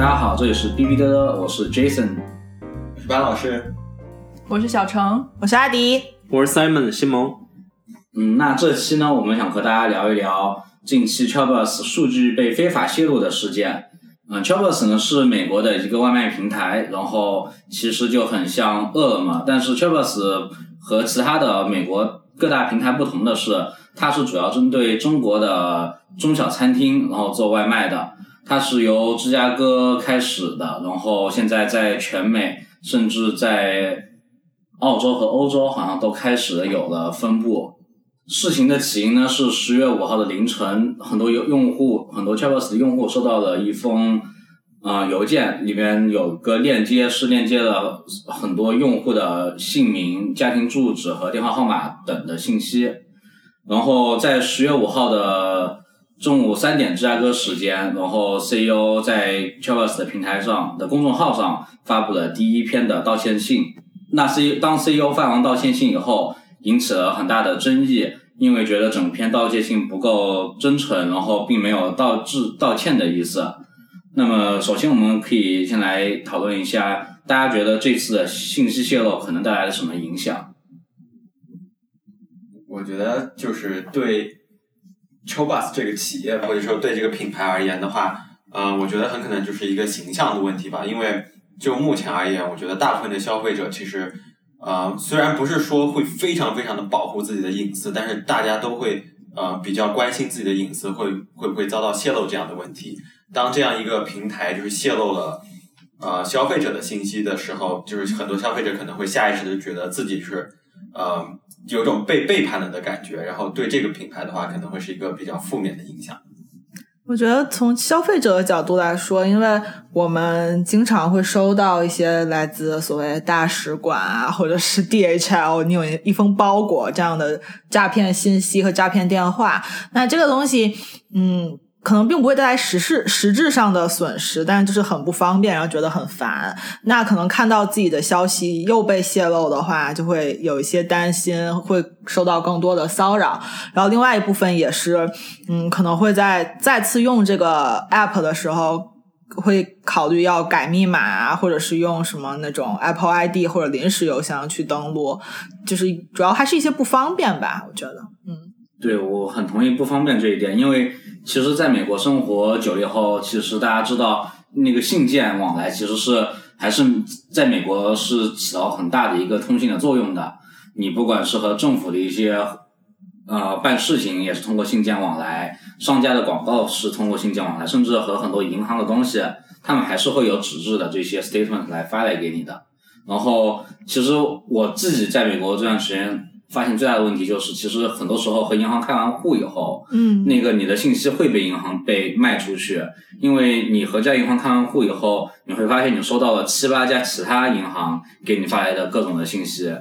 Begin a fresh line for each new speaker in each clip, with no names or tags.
大家好，这里是哔哔嘚嘚，我是 Jason，
我是班老师，
我是小程，
我是阿迪，
我是 Simon 西蒙。
嗯，那这期呢，我们想和大家聊一聊近期 c h o b u s 数据被非法泄露的事件。嗯 c h o b u s 呢是美国的一个外卖平台，然后其实就很像饿了么，但是 c h o b u s 和其他的美国各大平台不同的是，它是主要针对中国的中小餐厅然后做外卖的。它是由芝加哥开始的，然后现在在全美，甚至在澳洲和欧洲好像都开始有了分布。事情的起因呢是十月五号的凌晨，很多用用户，很多 c h a v e s 的用户收到了一封啊邮件，里面有个链接，是链接了很多用户的姓名、家庭住址和电话号码等的信息。然后在十月五号的中午三点芝加哥时间，然后 CEO 在 c h a v e s 的平台上的公众号上发布了第一篇的道歉信。那 C 当 CEO 发完道歉信以后，引起了很大的争议。因为觉得整篇道歉信不够真诚，然后并没有道致道歉的意思。那么，首先我们可以先来讨论一下，大家觉得这次的信息泄露可能带来了什么影响？
我觉得就是对 Chobus 这个企业或者说对这个品牌而言的话，呃，我觉得很可能就是一个形象的问题吧。因为就目前而言，我觉得大部分的消费者其实。呃，虽然不是说会非常非常的保护自己的隐私，但是大家都会呃比较关心自己的隐私会会不会遭到泄露这样的问题。当这样一个平台就是泄露了呃消费者的信息的时候，就是很多消费者可能会下意识的觉得自己是呃有种被背叛了的感觉，然后对这个品牌的话可能会是一个比较负面的影响。
我觉得从消费者的角度来说，因为我们经常会收到一些来自所谓大使馆啊，或者是 DHL 你有一封包裹这样的诈骗信息和诈骗电话，那这个东西，嗯。可能并不会带来实质实质上的损失，但是就是很不方便，然后觉得很烦。那可能看到自己的消息又被泄露的话，就会有一些担心，会受到更多的骚扰。然后另外一部分也是，嗯，可能会在再次用这个 app 的时候，会考虑要改密码啊，或者是用什么那种 Apple ID 或者临时邮箱去登录，就是主要还是一些不方便吧，我觉得，嗯。
对，我很同意不方便这一点，因为其实在美国生活久了以后，其实大家知道那个信件往来其实是还是在美国是起到很大的一个通信的作用的。你不管是和政府的一些呃办事情，也是通过信件往来；商家的广告是通过信件往来，甚至和很多银行的东西，他们还是会有纸质的这些 statement 来发来给你的。然后，其实我自己在美国这段时间。发现最大的问题就是，其实很多时候和银行开完户以后，
嗯，
那个你的信息会被银行被卖出去，因为你和这家银行开完户以后，你会发现你收到了七八家其他银行给你发来的各种的信息。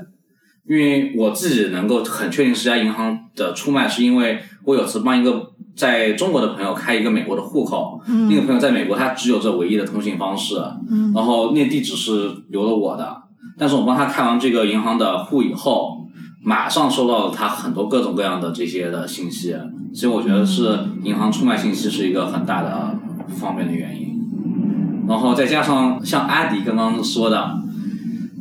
因为我自己能够很确定是家银行的出卖，是因为我有次帮一个在中国的朋友开一个美国的户口，那个朋友在美国他只有这唯一的通信方式，嗯然后那地址是留了我的，但是我帮他开完这个银行的户以后。马上收到了他很多各种各样的这些的信息，所以我觉得是银行出卖信息是一个很大的方面的原因。然后再加上像阿迪刚刚说的，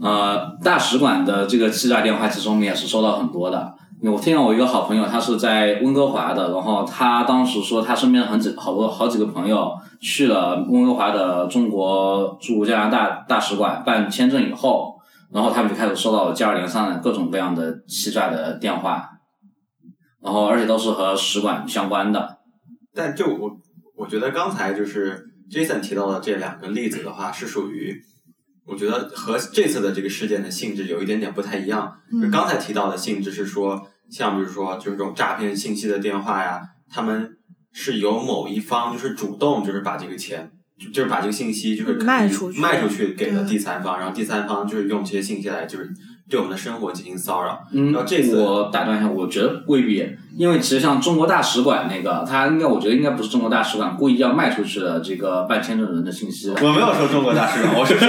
呃，大使馆的这个欺诈电话，其实我们也是收到很多的。我听到我一个好朋友，他是在温哥华的，然后他当时说他身边很几好多好几个朋友去了温哥华的中国驻加拿大大使馆办签证以后。然后他们就开始收到接二连三的各种各样的欺诈的电话，然后而且都是和使馆相关的。
但就我我觉得刚才就是 Jason 提到的这两个例子的话，是属于我觉得和这次的这个事件的性质有一点点不太一样。就刚才提到的性质是说，像比如说就是这种诈骗信息的电话呀，他们是由某一方就是主动就是把这个钱。就是把这个信息就是
卖出去，
卖出去给了第三方，然后第三方就是用这些信息来就是对我们的生活进行骚扰。
嗯，
然后这次
我打断一下，我觉得未必，因为其实像中国大使馆那个，他应该我觉得应该不是中国大使馆故意要卖出去的这个办签证人的信息。
我没有说中国大使馆，我是说，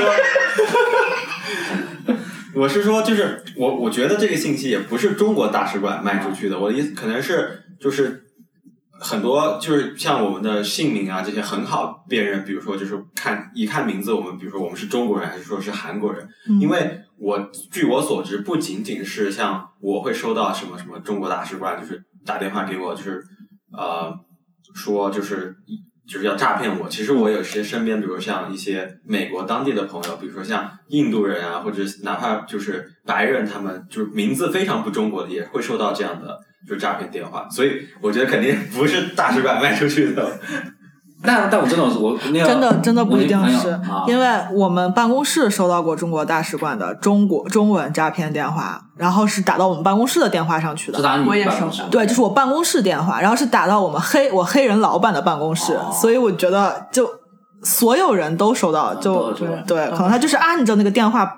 我是说，就是我我觉得这个信息也不是中国大使馆卖出去的，我的意思可能是就是。很多就是像我们的姓名啊这些很好辨认，比如说就是看一看名字，我们比如说我们是中国人还是说是韩国人，
嗯。
因为我据我所知，不仅仅是像我会收到什么什么中国大使馆就是打电话给我，就是呃说就是就是要诈骗我。其实我有些身边，比如像一些美国当地的朋友，比如说像印度人啊，或者哪怕就是白人，他们就是名字非常不中国的，也会收到这样的就是诈骗电话。所以我觉得肯定不是大使馆卖出去的。
但但我真的我那个
真的真的不一定是因为我们办公室收到过中国大使馆的中国中文诈骗电话，然后是打到我们办公室的电话上去的。
是打你
我也
办公室
收到
对，就是我办公室电话，然后是打到我们黑我黑人老板的办公室，
哦
所以我觉得就所有人都收到，就对，可能他就是按照那个电话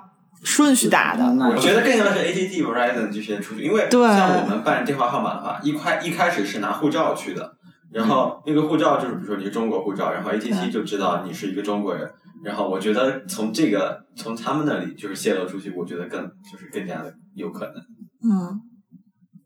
顺序打的。
我觉得更像是 ATT、Verizon 这些出去，因为
对
像我们办电话号码的话，一开一开始是拿护照去的，然后那个护照就是比如说你是中国护照，然后 ATT 就知道你是一个中国人，然后我觉得从这个从他们那里就是泄露出去，我觉得更就是更加的有可能。
嗯，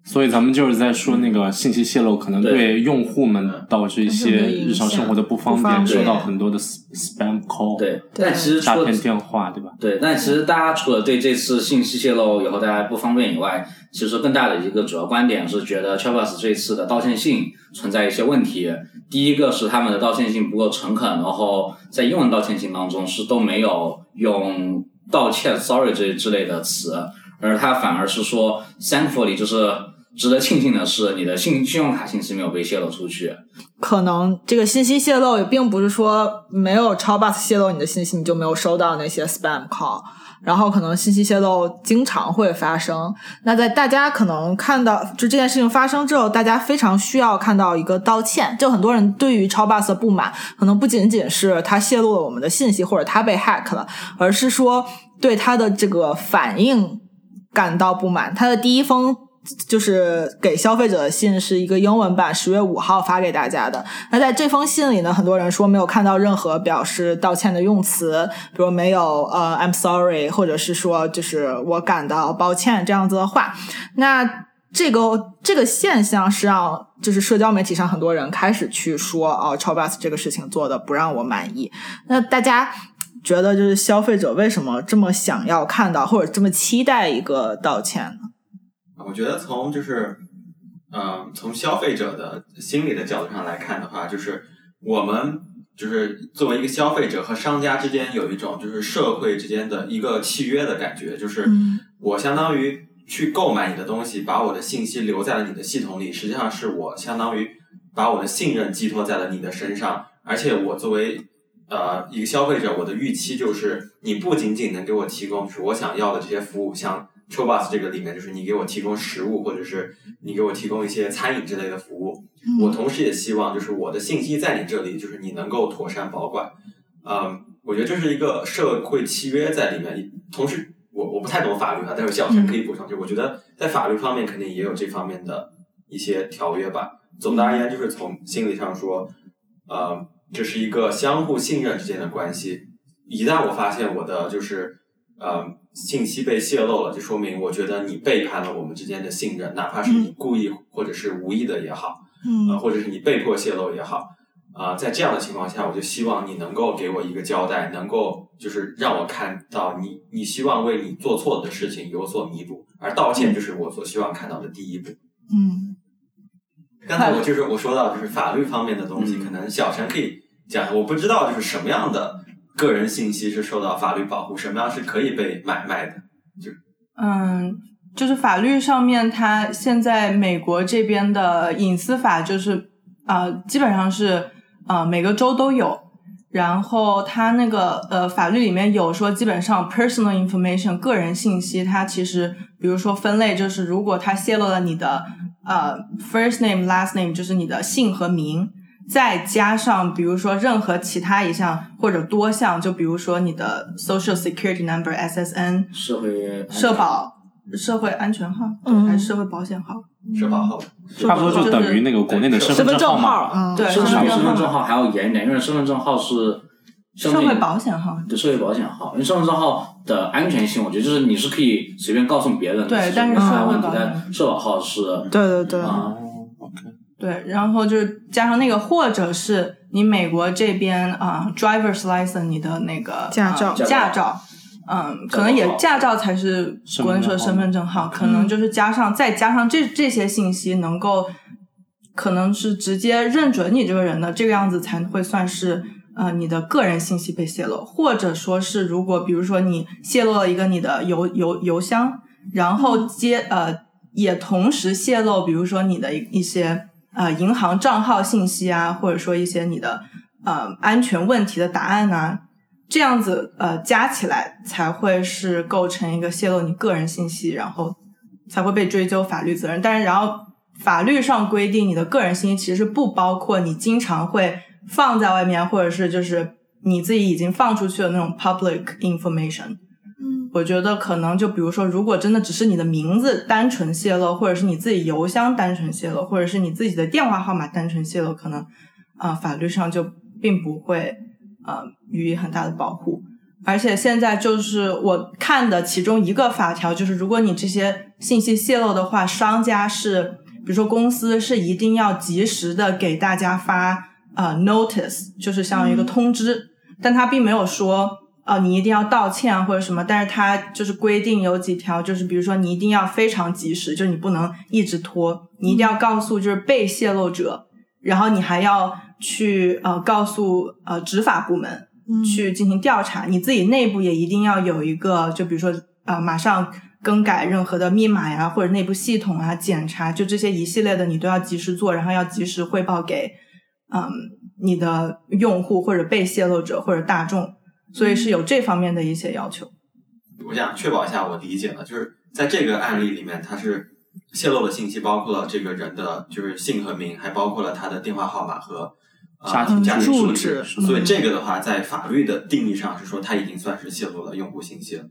所以咱们就是在说那个信息泄露可能
对
对。用户们导致一些日常生活的不方便，收到很多的 spam call，
对，但其实除了
诈骗电话，对吧？
对，但其实大家除了对这次信息泄露以后大家不方便以外，其实更大的一个主要观点是觉得 c h a p b o s 这次的道歉信存在一些问题。第一个是他们的道歉信不够诚恳，然后在英文道歉信当中是都没有用道歉 “sorry” 这之类的词，而他反而是说 “thankfully”，就是值得庆幸的是你的信信用卡信息没有被泄露出去。
可能这个信息泄露也并不是说没有超 bus 泄露你的信息，你就没有收到那些 spam call。然后可能信息泄露经常会发生。那在大家可能看到就这件事情发生之后，大家非常需要看到一个道歉。就很多人对于超 bus 的不满，可能不仅仅是他泄露了我们的信息，或者他被 hack 了，而是说对他的这个反应感到不满。他的第一封就是给消费者的信是一个英文版，十月五号发给大家的。那在这封信里呢，很多人说没有看到任何表示道歉的用词，比如没有呃 I'm sorry，或者是说就是我感到抱歉这样子的话。那这个这个现象是让就是社交媒体上很多人开始去说哦，超 bus 这个事情做的不让我满意。那大家觉得就是消费者为什么这么想要看到或者这么期待一个道歉呢？
我觉得从就是，嗯、从消费者的心理的角度上来看的话，就是我们就是作为一个消费者和商家之间有一种就是社会之间的一个契约的感觉，就是
嗯
我相当于去购买你的东西，把我的信息留在了你的系统里，实际上是我相当于把我的信任寄托在了你的身上，而且我作为呃一个消费者，我的预期就是你不仅仅能给我提供就是我想要的这些服务，像 c h o b u s 这个里面就是你给我提供食物，或者是你给我提供一些餐饮之类的服务，我同时也希望就是我的信息在你这里，就是你能够妥善保管。嗯，我觉得这是一个社会契约在里面。同时，我我不太懂法律啊，待会儿小陈可以补充。就我觉得在法律方面肯定也有这方面的一些条约吧。总的而言，就是从心理上说，呃，这是一个相互信任之间的关系。一旦我发现我的就是呃信息被泄露了，就说明我觉得你背叛了我们之间的信任，哪怕是你故意或者是无意的也好。呃，
嗯
或者是你被迫泄露也好，啊、在这样的情况下，我就希望你能够给我一个交代，能够就是让我看到你，你希望为你做错的事情有所弥补，而道歉就是我所希望看到的第一步。
嗯。
刚才我就是我说到就是法律方面的东西，
嗯。
可能小陈可以讲，我不知道就是什么样的个人信息是受到法律保护，什么样是可以被买卖的。
就嗯，就是法律上面，它现在美国这边的隐私法就是呃，基本上是呃每个州都有。然后它那个呃法律里面有说，基本上 personal information 个人信息，它其实比如说分类，就是如果它泄露了你的呃 first name last name，就是你的姓和名，再加上比如说任何其他一项或者多项，就比如说你的 social security number SSN，
社会
社保、社会安全号，
嗯。
还是社会保险号？
社保号，
差不多就等于那个国内的身
身份证
证号
对
甚至比身份证
号。
号还要严一点，因为身份证号是
社会保险号。
对社会保险号，因为身份证号的安全性，我觉得就是你是可以随便告诉别人的，
对但是社会保险
社保号是
对对对，
啊，
对，然后就是加上那个，或者是你美国这边啊、driver's license 你的那个
驾照
呃驾照，嗯，可能也驾照才是国内说的身份证号，可能就是加上再加上这这些信息，能够可能是直接认准你这个人的，这个样子才会算是呃你的个人信息被泄露，或者说是如果比如说你泄露了一个你的邮邮邮箱，然后接呃也同时泄露，比如说你的一一些呃银行账号信息啊，或者说一些你的呃安全问题的答案啊，这样子呃加起来才会是构成一个泄露你个人信息，然后才会被追究法律责任。但是然后法律上规定，你的个人信息其实不包括你经常会放在外面，或者是就是你自己已经放出去的那种 public information。
嗯，
我觉得可能就比如说，如果真的只是你的名字单纯泄露，或者是你自己邮箱单纯泄露，或者是你自己的电话号码单纯泄露，可能啊、呃法律上就并不会呃予以很大的保护。而且现在就是我看的其中一个法条，就是如果你这些信息泄露的话，商家是比如说公司是一定要及时的给大家发呃 notice，就是像一个通知，但他并没有说呃你一定要道歉啊或者什么，但是他就是规定有几条，就是比如说你一定要非常及时，就是你不能一直拖，你一定要告诉就是被泄露者，然后你还要去呃告诉呃执法部门。
嗯
去进行调查，你自己内部也一定要有一个，就比如说啊、呃马上更改任何的密码呀，或者内部系统啊检查，就这些一系列的你都要及时做，然后要及时汇报给嗯你的用户或者被泄露者或者大众，所以是有这方面的一些要求。
我想确保一下我理解了，就是在这个案例里面，它是泄露的信息包括了这个人的就是姓和名，还包括了他的电话号码和呃
家庭
家庭
住
住址。所以这个的话，在法律的定义上是说，他已经算是泄露了用户信息了。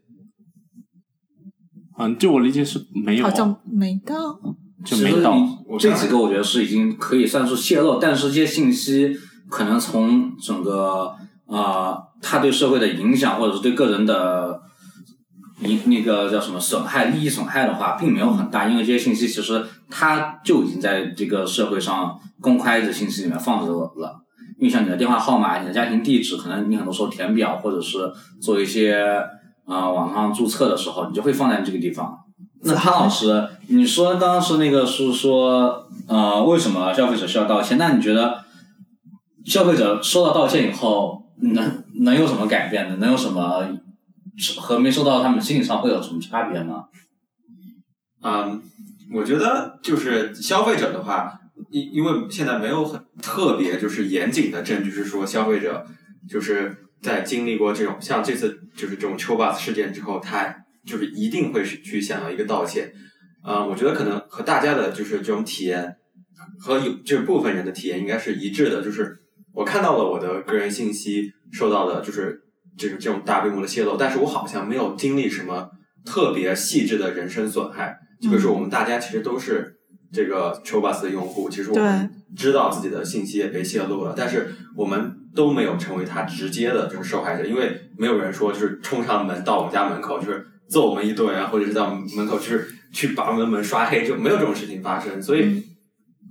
嗯，就我理解是没有，
好像没到。
就没到。
这几个我觉得是已经可以算是泄露，但是这些信息可能从整个呃，它对社会的影响，或者是对个人的影那个叫什么损害、利益损害的话，并没有很大，因为这些信息其实它就已经在这个社会上公开的信息里面放着了。因为像你的电话号码、你的家庭地址，可能你很多时候填表或者是做一些呃网上注册的时候，你就会放在这个地方。那潘老师，你说刚刚是那个是说呃为什么消费者需要道歉？那你觉得消费者收到道歉以后，能能有什么改变呢？能有什么和没收到他们心理上会有什么差别吗？
嗯，我觉得就是消费者的话，因因为现在没有很特别就是严谨的证据是说消费者就是在经历过这种像这次就是这种秋 bus 事件之后，他就是一定会去想要一个道歉。嗯，我觉得可能和大家的就是这种体验和有就是部分人的体验应该是一致的，就是我看到了我的个人信息受到的就是这种这种大规模的泄露，但是我好像没有经历什么特别细致的人身损害。就比如说我们大家其实都是这个 c h o b u s 的用户，其实我们知道自己的信息也被泄露了，但是我们都没有成为他直接的就是受害者，因为没有人说就是冲上门到我们家门口就是揍我们一顿啊，或者是到门口就是去把我们门刷黑，就没有这种事情发生。所以，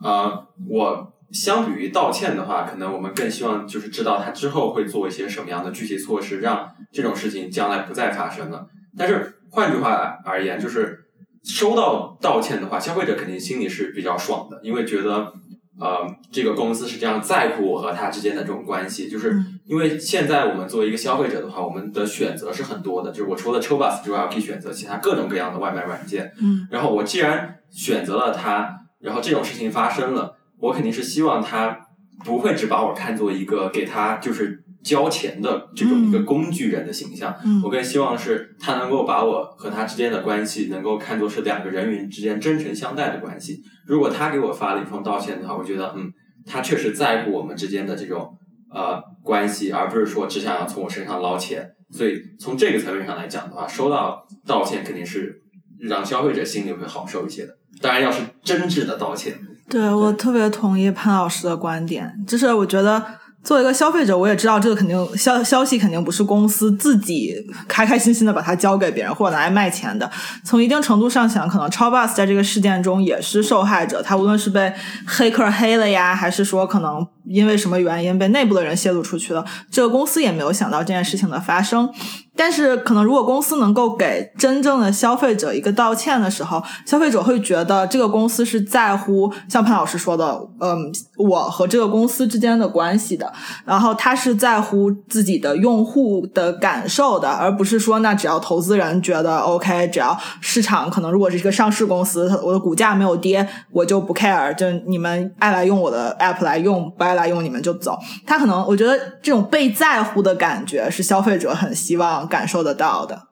呃，我相比于道歉的话，可能我们更希望就是知道他之后会做一些什么样的具体措施，让这种事情将来不再发生了。但是换句话而言，就是收到道歉的话，消费者肯定心里是比较爽的，因为觉得呃这个公司是这样在乎我和他之间的这种关系，就是因为现在我们作为一个消费者的话，我们的选择是很多的，就是我除了 c h o b u s 之外，我可以选择其他各种各样的外卖软件。
嗯，
然后我既然选择了它，然后这种事情发生了，我肯定是希望他不会只把我看作一个给他就是交钱的这种一个工具人的形象。
嗯
我更希望是他能够把我和他之间的关系能够看作是两个人与人之间真诚相待的关系。如果他给我发了一封道歉的话，我觉得嗯，他确实在乎我们之间的这种呃关系，而不是说只想要从我身上捞钱。所以从这个层面上来讲的话，收到道歉肯定是让消费者心里会好受一些的。当然，要是真挚的道歉，
对我特别同意潘老师的观点，就是我觉得作为一个消费者，我也知道这个肯定消消息肯定不是公司自己开开心心的把它交给别人或者拿来卖钱的。从一定程度上想，可能超 bus 在这个事件中也是受害者。他无论是被黑客黑了呀，还是说可能因为什么原因被内部的人泄露出去了，这个公司也没有想到这件事情的发生。但是，可能如果公司能够给真正的消费者一个道歉的时候，消费者会觉得这个公司是在乎，像潘老师说的，嗯，我和这个公司之间的关系的，然后他是在乎自己的用户的感受的，而不是说那只要投资人觉得 OK，只要市场可能如果是一个上市公司，我的股价没有跌，我就不 care，就你们爱来用我的 app 来用，不爱来用你们就走。他可能我觉得这种被在乎的感觉是消费者很希望。感受得到的，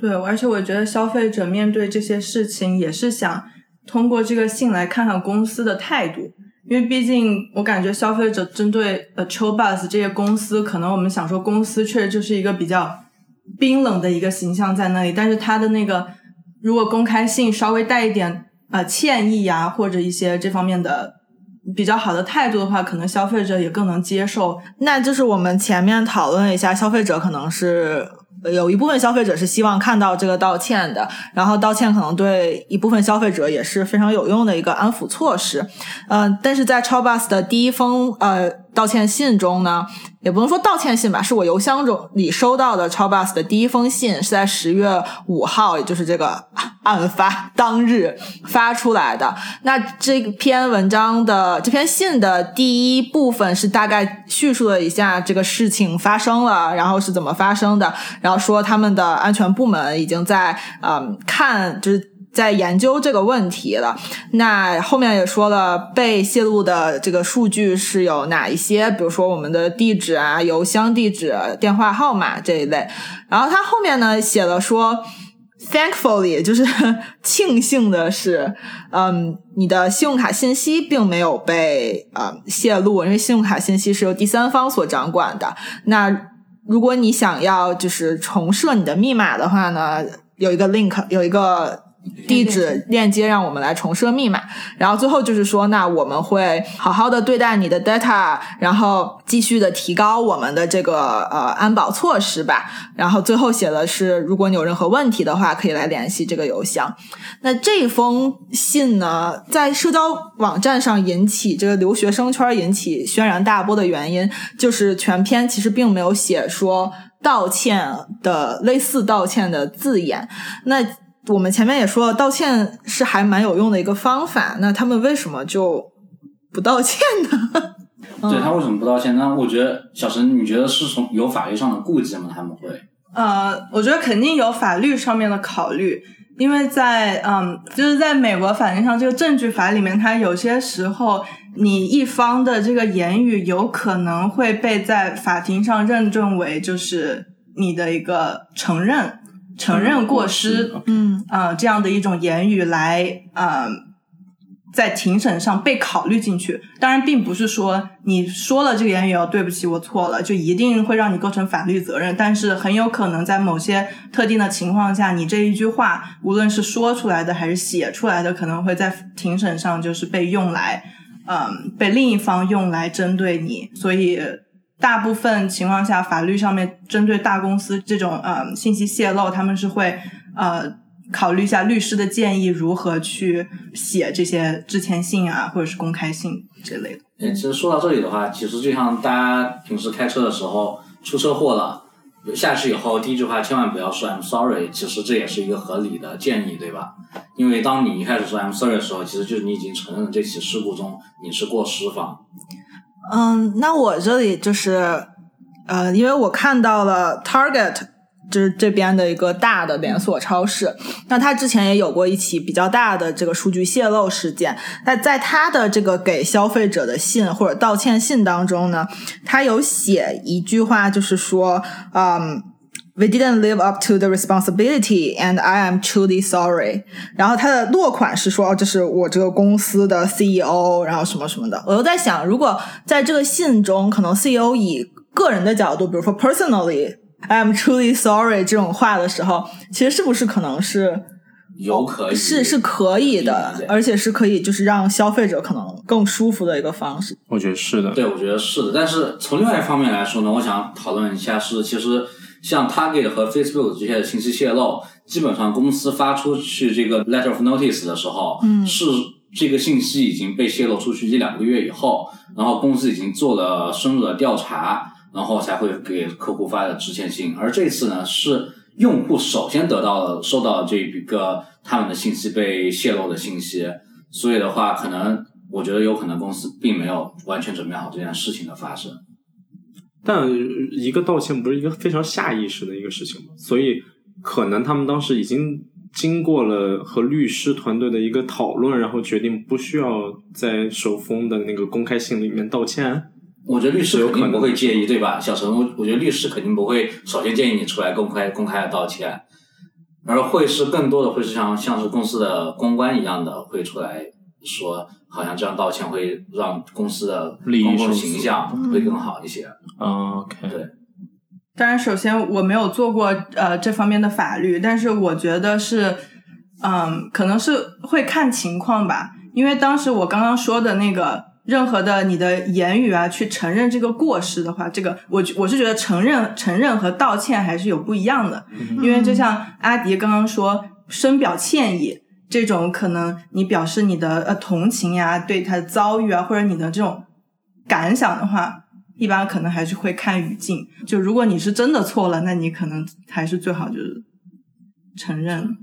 对，而且我觉得消费者面对这些事情也是想通过这个信来看看公司的态度，因为毕竟我感觉消费者针对呃 c h o b u s 这些公司，可能我们想说公司确实就是一个比较冰冷的一个形象在那里，但是他的那个如果公开信稍微带一点呃歉意呀，或者一些这方面的。比较好的态度的话，可能消费者也更能接受。
那就是我们前面讨论一下，消费者可能是有一部分消费者是希望看到这个道歉的，然后道歉可能对一部分消费者也是非常有用的一个安抚措施。嗯，但是在超 bus 的第一封呃道歉信中呢。也不能说道歉信吧，是我邮箱中里收到的超 bus 的第一封信，是在十月五号，也就是这个案发当日发出来的。那这篇文章的这篇信的第一部分是大概叙述了一下这个事情发生了，然后是怎么发生的，然后说他们的安全部门已经在嗯看，就是。在研究这个问题了。那后面也说了，被泄露的这个数据是有哪一些？比如说我们的地址啊、邮箱地址、电话号码这一类。然后他后面呢写了说，Thankfully，就是庆幸的是，嗯，你的信用卡信息并没有被呃泄露，因为信用卡信息是由第三方所掌管的。那如果你想要就是重设你的密码的话呢，有一个 link，有一个。地址链接让我们来重设密码，然后最后就是说，那我们会好好的对待你的 data，然后继续的提高我们的这个呃安保措施吧。然后最后写的是，如果你有任何问题的话，可以来联系这个邮箱。那这封信呢，在社交网站上引起这个留学生圈引起轩然大波的原因，就是全篇其实并没有写说道歉的类似道歉的字眼。那我们前面也说了，道歉是还蛮有用的一个方法。那他们为什么就不道歉呢？
对他为什么不道歉？那我觉得小陈，你觉得是从有法律上的顾忌吗？他们会？
呃，我觉得肯定有法律上面的考虑，因为在嗯，就是在美国法律上，这个证据法里面，它有些时候你一方的这个言语有可能会被在法庭上认证为就是你的一个承认。承认过失，
嗯，
啊，这样的一种言语来，啊，在庭审上被考虑进去。当然，并不是说你说了这个言语哦，对不起，我错了，就一定会让你构成法律责任。但是，很有可能在某些特定的情况下，你这一句话，无论是说出来的还是写出来的，可能会在庭审上就是被用来，嗯，被另一方用来针对你。所以。大部分情况下，法律上面针对大公司这种呃信息泄露，他们是会呃考虑一下律师的建议，如何去写这些致歉信啊，或者是公开信之类的。
哎，其实说到这里的话，其实就像大家平时开车的时候出车祸了，下去以后第一句话千万不要说 I'm sorry，其实这也是一个合理的建议，对吧？因为当你一开始说 I'm sorry 的时候，其实就是你已经承认这起事故中你是过失方。
嗯，那我这里就是，呃，因为我看到了 Target，就是这边的一个大的连锁超市，那他之前也有过一起比较大的这个数据泄露事件。那在他的这个给消费者的信或者道歉信当中呢，他有写一句话，就是说，嗯。We didn't live up to the responsibility, and I am truly sorry. 然后他的落款是说，这是我这个公司的 CEO，然后什么什么的。我又在想，如果在这个信中，可能 CEO 以个人的角度，比如说 personally, I am truly sorry 这种话的时候，其实是不是可能是
有可以
是是可以的而且是可以就是让消费者可能更舒服的一个方式。
我觉得是的。
对，我觉得是的。但是从另外一方面来说呢，我想讨论一下是，其实像 Target 和 Facebook 这些信息泄露，基本上公司发出去这个 letter of notice 的时候，
嗯
是这个信息已经被泄露出去一两个月以后，然后公司已经做了深入的调查，然后才会给客户发的致歉信。而这次呢，是用户首先得到了收到了这一个他们的信息被泄露的信息，所以的话，可能我觉得有可能公司并没有完全准备好这件事情的发生。
但一个道歉不是一个非常下意识的一个事情吗？所以可能他们当时已经经过了和律师团队的一个讨论，然后决定不需要在首封的那个公开信里面道歉。
我觉得律师
有可能
肯定不会介意，对吧？小陈，我我觉得律师肯定不会首先建议你出来公开公开的道歉，而会是更多的会是像像是公司的公关一样的会出来说，好像这样道歉会让公司的
利益
公共形象会更好一些。
嗯 OK，
对
当然，首先我没有做过呃这方面的法律，但是我觉得是，嗯，可能是会看情况吧。因为当时我刚刚说的那个，任何的你的言语啊，去承认这个过失的话，这个我我是觉得承认承认和道歉还是有不一样的。因为就像阿迪刚刚说，深表歉意这种，可能你表示你的呃同情呀，对他的遭遇啊，或者你的这种感想的话，一般可能还是会看语境。就如果你是真的错了，那你可能还是最好就是承认。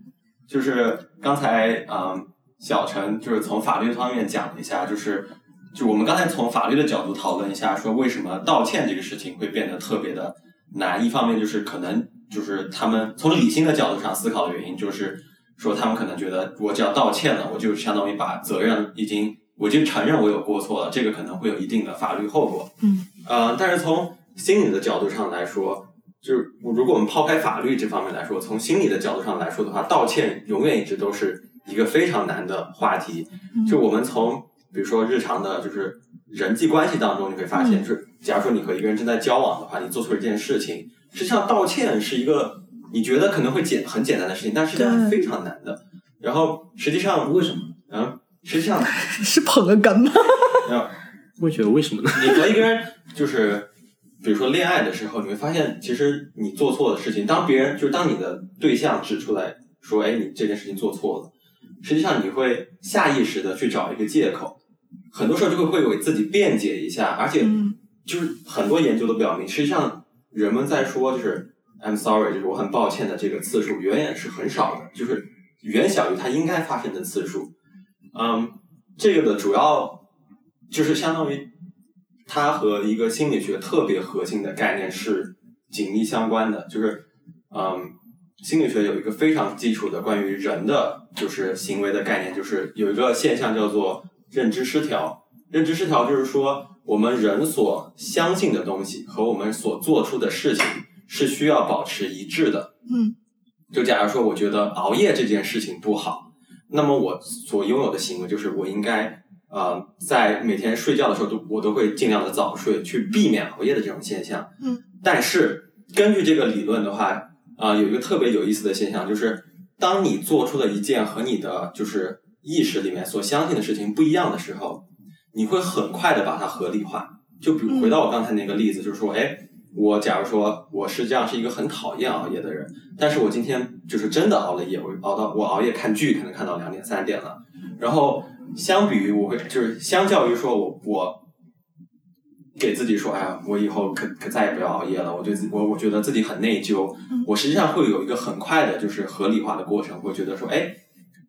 就是刚才嗯，小陈就是从法律方面讲了一下，就是就我们刚才从法律的角度讨论一下，说为什么道歉这个事情会变得特别的难。一方面就是可能就是他们从理性的角度上思考的原因，就是说他们可能觉得我只要道歉了，我就相当于把责任已经我就承认我有过错了，这个可能会有一定的法律后果。
嗯，
呃，但是从心理的角度上来说，就是如果我们抛开法律这方面来说，从心理的角度上来说的话，道歉永远一直都是一个非常难的话题。就我们从比如说日常的，就是人际关系当中，你会发现，就是假如说你和一个人正在交往的话，你做错一件事情，实际上道歉是一个你觉得可能会简很简单的事情，但实际上是非常难的。然后实际上，
为什么？
嗯，实际上，
是捧个哏吗？
嗯，
我觉得为什么呢？
你和一个人就是，比如说恋爱的时候，你会发现，其实你做错的事情，当别人就是当你的对象指出来说，哎，你这件事情做错了，实际上你会下意识的去找一个借口，很多时候就会会为自己辩解一下，而且
嗯
就是很多研究都表明，实际上人们在说就是 I'm sorry，就是我很抱歉的这个次数远远是很少的，就是远小于它应该发生的次数。嗯，这个的主要就是相当于它和一个心理学特别核心的概念是紧密相关的，就是嗯，心理学有一个非常基础的关于人的就是行为的概念，就是有一个现象叫做认知失调。认知失调就是说，我们人所相信的东西和我们所做出的事情是需要保持一致的。
嗯，
就假如说，我觉得熬夜这件事情不好，那么我所拥有的行为就是我应该呃，在每天睡觉的时候都我都会尽量的早睡，去避免熬夜的这种现象。
嗯，
但是根据这个理论的话，啊、有一个特别有意思的现象，就是当你做出了一件和你的就是意识里面所相信的事情不一样的时候，你会很快的把它合理化。就比如回到我刚才那个例子，就是说，哎，我假如说我实际上是一个很讨厌熬夜的人，但是我今天就是真的熬了夜，我熬到我熬夜看剧，可能看到两点三点了。然后相比于我会就是相较于说我我给自己说，哎呀，我以后可可再也不要熬夜了。我对自我我觉得自己很内疚，我实际上会有一个很快的就是合理化的过程，会觉得说，哎，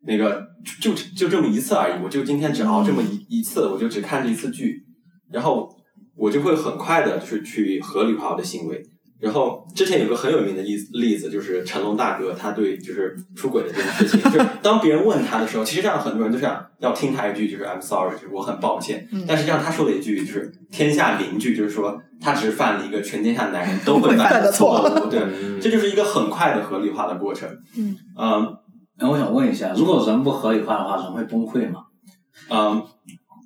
那个就就就这么一次而已，我就今天只熬这么一一次，我就只看这一次剧，然后我就会很快的就是去合理化我的行为。然后之前有个很有名的例例子，就是成龙大哥他对就是出轨的这件事情，就是当别人问他的时候，其实让很多人都想要听他一句就是 I'm sorry，就是我很抱歉。但实际上他说了一句就是天下邻居，就是说他只是犯了一个全天下男人都会 犯的错误，对，这就是一个很快的合理化的过程。
嗯
嗯
哎，我想问一下，如果人不合理化的话，人会崩溃吗？
嗯，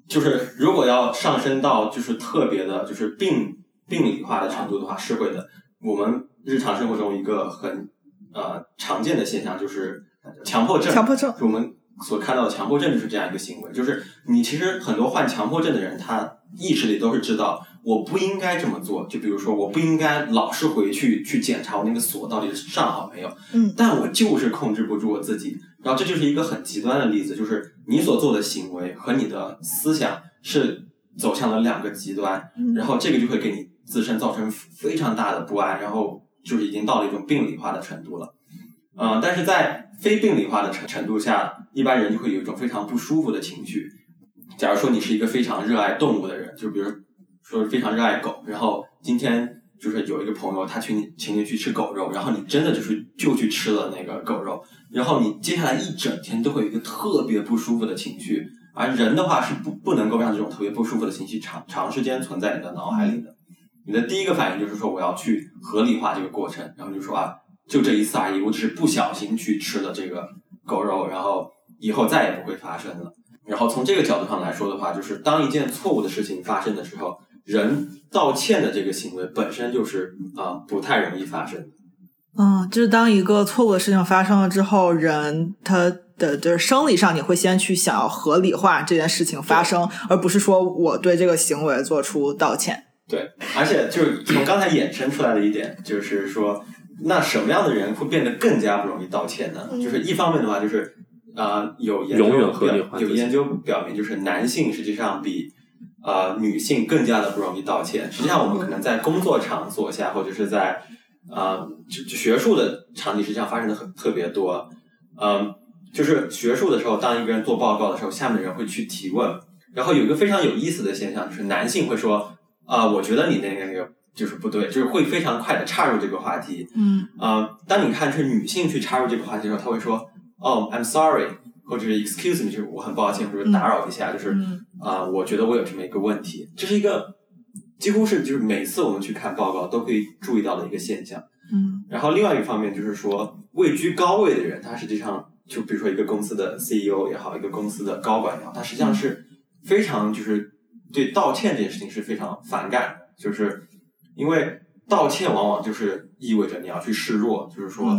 就是如果要上升到就是特别的，就是病病理化的程度的话，是会的。我们日常生活中一个很呃常见的现象就是强迫症，
强迫症
就我们所看到的强迫症就是这样一个行为，就是你其实很多患强迫症的人，他意识里都是知道我不应该这么做，就比如说我不应该老是回去去检查我那个锁到底上好没有，
嗯。
但我就是控制不住我自己，然后这就是一个很极端的例子，就是你所做的行为和你的思想是走向了两个极端，
嗯
然后这个就会给你自身造成非常大的不安，然后就是已经到了一种病理化的程度了。嗯、但是在非病理化的程程度下，一般人就会有一种非常不舒服的情绪。假如说你是一个非常热爱动物的人，就比如说非常热爱狗，然后今天就是有一个朋友他请你请你去吃狗肉，然后你真的就是就去吃了那个狗肉，然后你接下来一整天都会有一个特别不舒服的情绪，而人的话是不不能够让这种特别不舒服的情绪长长时间存在你的脑海里的。你的第一个反应就是说我要去合理化这个过程，然后就说啊，就这一次而已，我只是不小心去吃了这个狗肉，然后以后再也不会发生了。然后从这个角度上来说的话，就是当一件错误的事情发生的时候，人道歉的这个行为本身就是啊、不太容易发生的。
嗯，就是当一个错误的事情发生了之后，人他的就是生理上你会先去想要合理化这件事情发生，而不是说我对这个行为做出道歉。
对，而且就是从刚才衍生出来的一点，就是说，那什么样的人会变得更加不容易道歉呢？就是一方面的话，就是啊、呃有研究
永远合理化
有研究表明，就是男性实际上比呃女性更加的不容易道歉。实际上，我们可能在工作场所下，或者是在啊、呃就就学术的场景，实际上发生的很特别多。嗯、就是学术的时候，当一个人做报告的时候，下面的人会去提问，然后有一个非常有意思的现象，就是男性会说啊、我觉得你那个那个就是不对，就是会非常快的插入这个话题。
嗯
啊、当你看是女性去插入这个话题的时候，她会说哦，I'm sorry，或者是 excuse me，就是我很抱歉，或者打扰一下，就是
嗯
啊、我觉得我有这么一个问题，这是一个几乎是就是每次我们去看报告都可以注意到的一个现象。
嗯
然后另外一方面就是说，位居高位的人，他实际上就比如说一个公司的 CEO 也好，一个公司的高管也好，他实际上是非常就是对道歉这件事情是非常反感的，就是因为道歉往往就是意味着你要去示弱，就是说。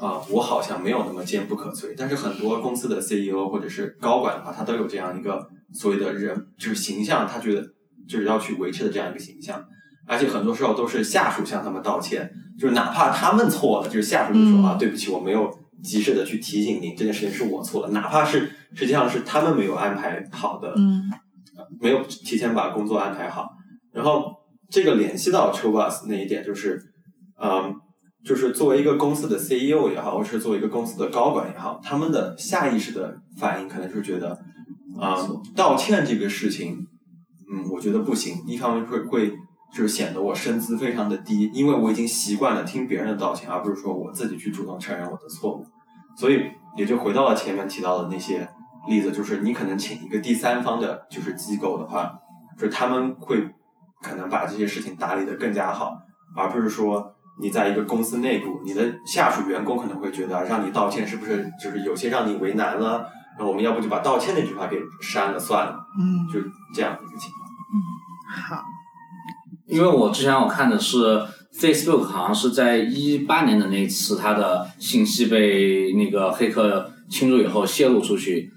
嗯
啊、我好像没有那么坚不可摧，但是很多公司的 CEO 或者是高管的话，他都有这样一个所谓的人就是形象，他觉得就是要去维持的这样一个形象，而且很多时候都是下属向他们道歉，就是哪怕他们错了，就是下属就说、
嗯
啊，对不起，我没有及时的去提醒您这件事情是我错了，哪怕是实际上是他们没有安排好的，
嗯
没有提前把工作安排好。然后这个联系到 c h o b u s 那一点，就是，嗯，就是作为一个公司的 CEO 也好，或是作为一个公司的高管也好，他们的下意识的反应可能就是觉得，啊、道歉这个事情，嗯，我觉得不行。一方面会会就是显得我身姿非常的低，因为我已经习惯了听别人的道歉，而不是说我自己去主动承认我的错误。所以也就回到了前面提到的那些例子，就是你可能请一个第三方的，就是机构的话，就是他们会可能把这些事情打理的更加好，而不是说你在一个公司内部，你的下属员工可能会觉得让你道歉是不是就是有些让你为难了，那我们要不就把道歉那句话给删了算了，
嗯，
就这样的一个情况。
嗯好，
因为我之前我看的是 Facebook，好像是在一八年的那次，它的信息被那个黑客侵入以后泄露出去。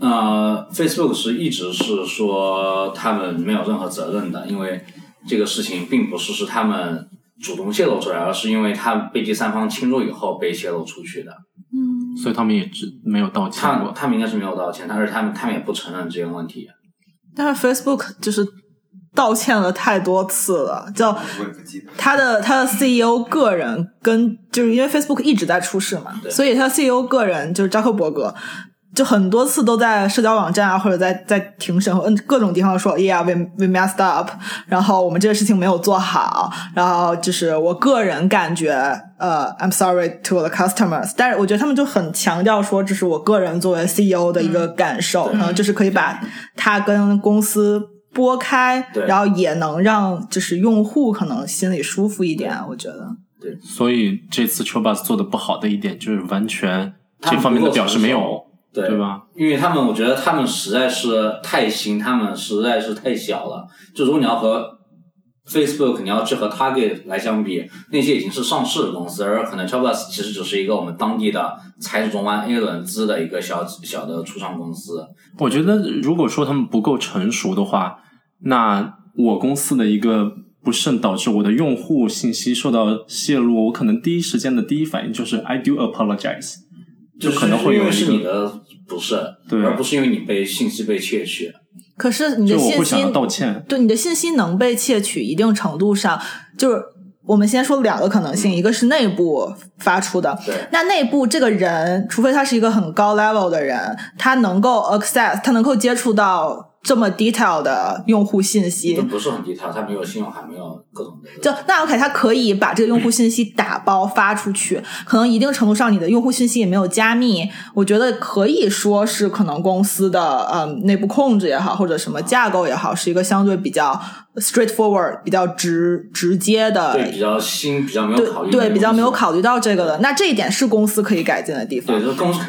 呃，Facebook 是一直是说他们没有任何责任的，因为这个事情并不是是他们主动泄露出来，而是因为他被第三方侵入以后被泄露出去的。
嗯
所以他们也只没有道歉
他
过。
他们应该是没有道歉，但是他们他们也不承认这些问题。
但是 Facebook 就是道歉了太多次了，就
我也不记得。
他的他的 CEO 个人跟就是因为 Facebook 一直在出事嘛，
对
所以他 CEO 个人就是扎克伯格，就很多次都在社交网站啊或者在在庭审嗯各种地方说，Yeah we we messed up，然后我们这个事情没有做好，然后就是我个人感觉呃 I'm sorry to the customers，但是我觉得他们就很强调说这是我个人作为 CEO 的一个感受，然后就是可以把它跟公司。拨开，
对
然后也能让就是用户可能心里舒服一点，我觉得。
对所以这次 c h o b u s 做的不好的一点就是完全这方面的表示没有
对
对吧？
因为他们，我觉得他们实在是太新，他们实在是太小了。就如果你要和 Facebook 你要去和 Target 来相比，那些已经是上市的公司，而可能 Chobus 其实只是一个我们当地的财主中湾 A 轮资的一个小小的初创公司。
我觉得如果说他们不够成熟的话，那我公司的一个不慎导致我的用户信息受到泄露，我可能第一时间的第一反应就是 I do apologize，就可能会
因为是你的不是，
对
而不是因为你被信息被窃取。
可是你的信息
我会想道歉。
对你的信息能被窃取，一定程度上就是我们先说两个可能性，一个是内部发出的，
对
那内部这个人，除非他是一个很高 level 的人，他能够 access，他能够接触到这么 detail 的用户信息
都，不是很 detail，，它没有信用卡，没有各种的。
就那 OK，他可以把这个用户信息打包发出去，可能一定程度上你的用户信息也没有加密，我觉得可以说是可能公司的嗯内部控制也好，或者什么架构也好，是一个相对比较 straightforward、比较直直接的。
对，比较新，比较没有考虑
对对，比较没有。考虑到这个的，那这一点是公司可以改进的地方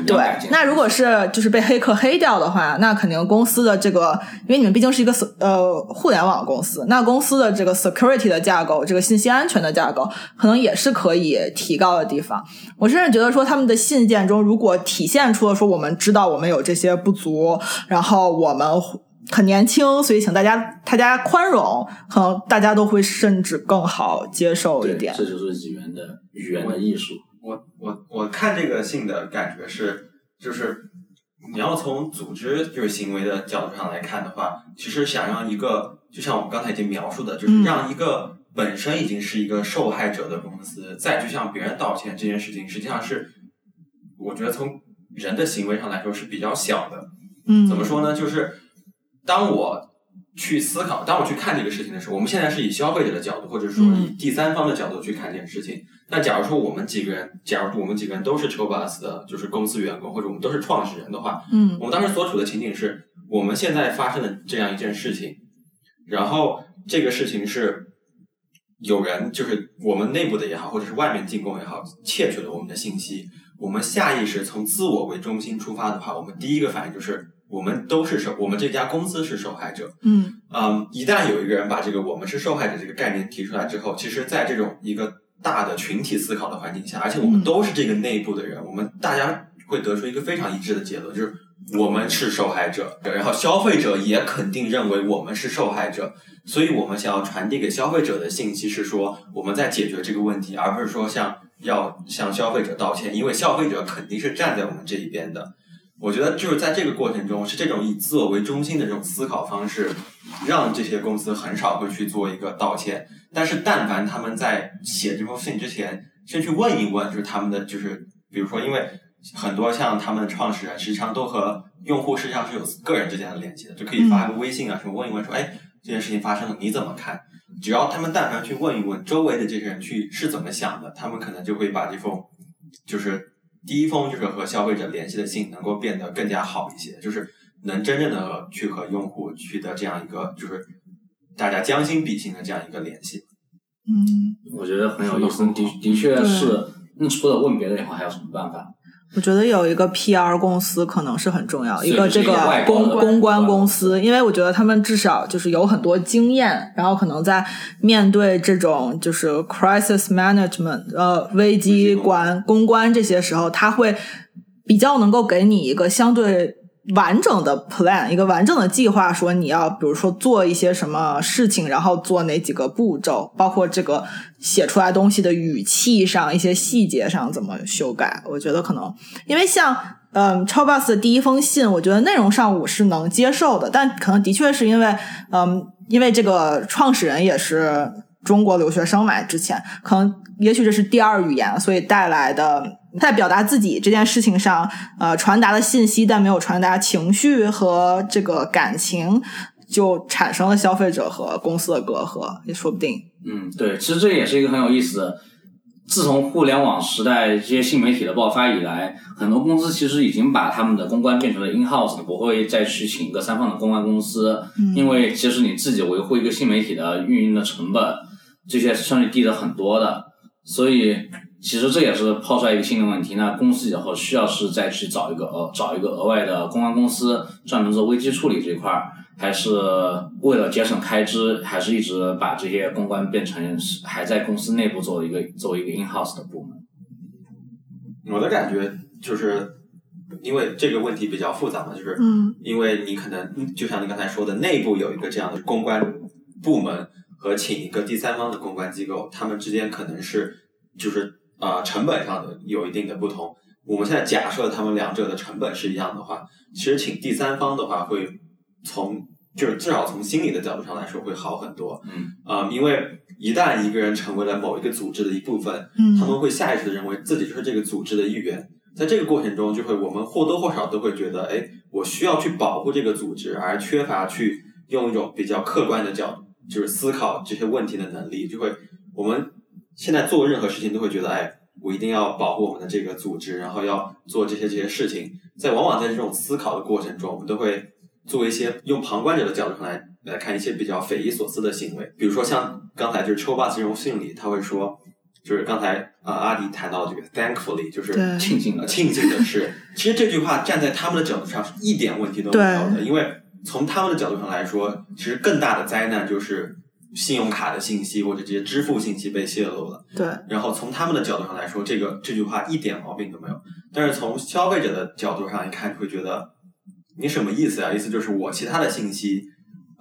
对，。
那如果是就是被黑客黑掉的话，那肯定公司的这个，因为你们毕竟是一个呃互联网公司，那公司的这个 security 的架构，这个信息安全的架构，可能也是可以提高的地方。我甚至觉得说，他们的信件中如果体现出了说我们知道我们有这些不足，然后我们很年轻，所以请大家大家宽容，可能大家都会甚至更好接受一
对，
点。
这就是语言的语言的艺术。
我我我看这个信的感觉是，就是你要从组织就是行为的角度上来看的话，其实想让一个，就像我们刚才已经描述的，就是
嗯
让一个本身已经是一个受害者的公司，再去向别人道歉这件事情，实际上是我觉得从人的行为上来说是比较小的。
嗯，
怎么说呢？就是当我去思考，当我去看这个事情的时候，我们现在是以消费者的角度，或者说以第三方的角度去看这件事情。那假如说我们几个人，假如说我们几个人都是 Chobus 的，就是公司员工，或者我们都是创始人的话，
嗯
我们当时所处的情景是，我们现在发生的这样一件事情，然后这个事情是有人就是我们内部的也好，或者是外面进攻也好，窃取了我们的信息。我们下意识从自我为中心出发的话，我们第一个反应就是我们都是受，我们这家公司是受害者。
嗯
嗯，一旦有一个人把这个“我们是受害者”这个概念提出来之后，其实，在这种一个大的群体思考的环境下，而且我们都是这个内部的人，我们大家会得出一个非常一致的结论，就是我们是受害者，然后消费者也肯定认为我们是受害者，所以我们想要传递给消费者的信息是说，我们在解决这个问题，而不是说像要向消费者道歉，因为消费者肯定是站在我们这一边的。我觉得就是在这个过程中，是这种以自我为中心的这种思考方式，让这些公司很少会去做一个道歉。但是，但凡他们在写这封信之前，先去问一问，就是他们的就是，比如说，因为很多像他们的创始人，实际上都和用户实际上是有个人之间的联系的，就可以发个微信啊什么问一问，说，哎，这件事情发生了，你怎么看？只要他们但凡去问一问周围的这些人去是怎么想的，他们可能就会把这封就是第一封就是和消费者联系的信能够变得更加好一些，就是能真正的去和用户取得这样一个就是大家将心比心的这样一个联系。
嗯。
我觉得很有意思，的的确是。那除了问别人以后，还有什么办法？
我觉得有一个 PR 公司可能是很重要，一个这个公公关公司，因为我觉得他们至少就是有很多经验，然后可能在面对这种就是 crisis management 呃危机管公关这些时候，他会比较能够给你一个相对完整的 plan，一个完整的计划，说你要比如说做一些什么事情，然后做哪几个步骤，包括这个写出来东西的语气上、一些细节上怎么修改。我觉得可能因为像嗯超 boss 的第一封信，我觉得内容上我是能接受的，但可能的确是因为嗯，因为这个创始人也是中国留学生嘛，之前可能也许这是第二语言，所以带来的。在表达自己这件事情上，呃，传达的信息，但没有传达情绪和这个感情，就产生了消费者和公司的隔阂，也说不定。
嗯，对，其实这也是一个很有意思的。自从互联网时代这些新媒体的爆发以来，很多公司其实已经把他们的公关变成了 in house，不会再去请一个三方的公关公司，因为其实你自己维护一个新媒体的运营的成本，这些是相对低的很多的，所以其实这也是抛出来一个新的问题。那公司以后需要是再去找一个呃找一个额外的公关公司，专门做危机处理这一块儿。还是为了节省开支，还是一直把这些公关变成是还在公司内部做一个作为一个 in house 的部门？
我的感觉就是，因为这个问题比较复杂嘛，就是
嗯
因为你可能就像你刚才说的，内部有一个这样的公关部门和请一个第三方的公关机构，他们之间可能是就是啊、呃成本上的有一定的不同。我们现在假设他们两者的成本是一样的话，其实请第三方的话会从就是至少从心理的角度上来说会好很多。
嗯
啊、因为一旦一个人成为了某一个组织的一部分，
嗯
他们会下意识的认为自己就是这个组织的一员。在这个过程中，就会我们或多或少都会觉得，哎，我需要去保护这个组织，而缺乏去用一种比较客观的角度，就是思考这些问题的能力。就会我们现在做任何事情都会觉得，哎，我一定要保护我们的这个组织，然后要做这些这些事情。在往往在这种思考的过程中，我们都会做一些用旁观者的角度上来来看一些比较匪夷所思的行为，比如说像刚才就是秋巴这种信里，他会说，就是刚才啊、呃阿迪谈到这个 thankfully，就是
庆幸的
呃庆幸的是，其实这句话站在他们的角度上是一点问题都没有的，因为从他们的角度上来说，其实更大的灾难就是信用卡的信息或者这些支付信息被泄露了。
对，
然后从他们的角度上来说，这个这句话一点毛病都没有。但是从消费者的角度上一看，会觉得你什么意思啊？意思就是我其他的信息，